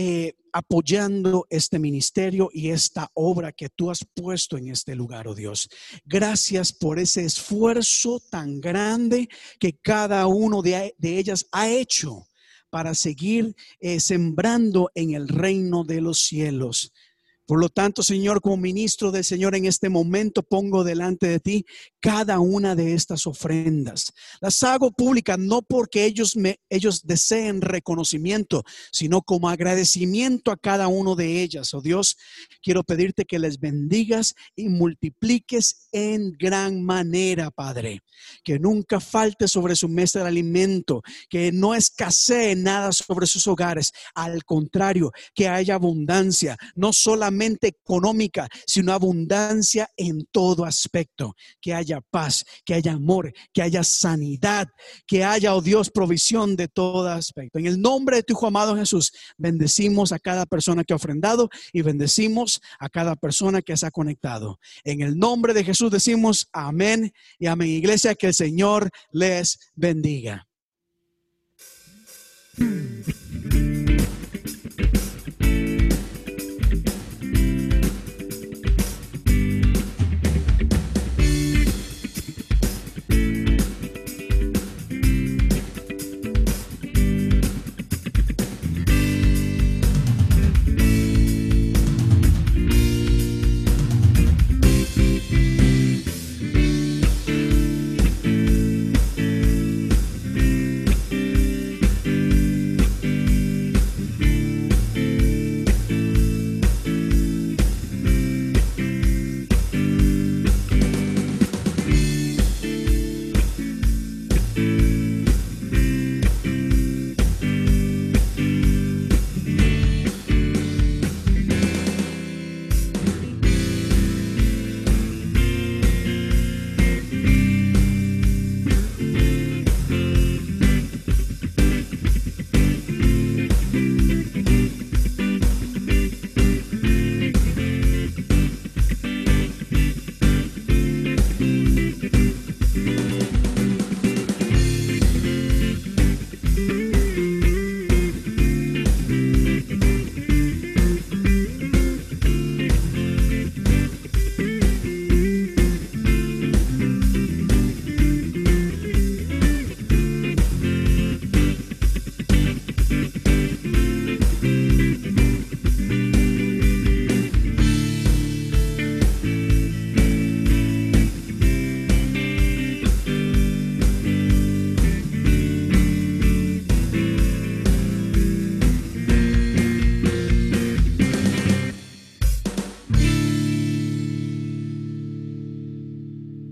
D: eh, apoyando este ministerio y esta obra que tú has puesto en este lugar, oh Dios. Gracias por ese esfuerzo tan grande que cada uno de, ellas ha hecho para seguir eh, sembrando en el reino de los cielos. Por lo tanto, Señor, como ministro del Señor en este momento pongo delante de ti cada una de estas ofrendas. Las hago públicas no porque ellos deseen reconocimiento, sino como agradecimiento a cada uno de ellas. Oh Dios, quiero pedirte que les bendigas y multipliques en gran manera, Padre. Que nunca falte sobre su mesa el alimento, que no escasee nada sobre sus hogares. Al contrario, que haya abundancia, no solamente económica, sino abundancia en todo aspecto. Que haya paz, que haya amor, que haya sanidad, que haya, oh Dios, provisión de todo aspecto. En el nombre de tu Hijo amado Jesús, bendecimos a cada persona que ha ofrendado y bendecimos a cada persona que se ha conectado. En el nombre de Jesús decimos amén y amén. Iglesia, que el Señor les bendiga.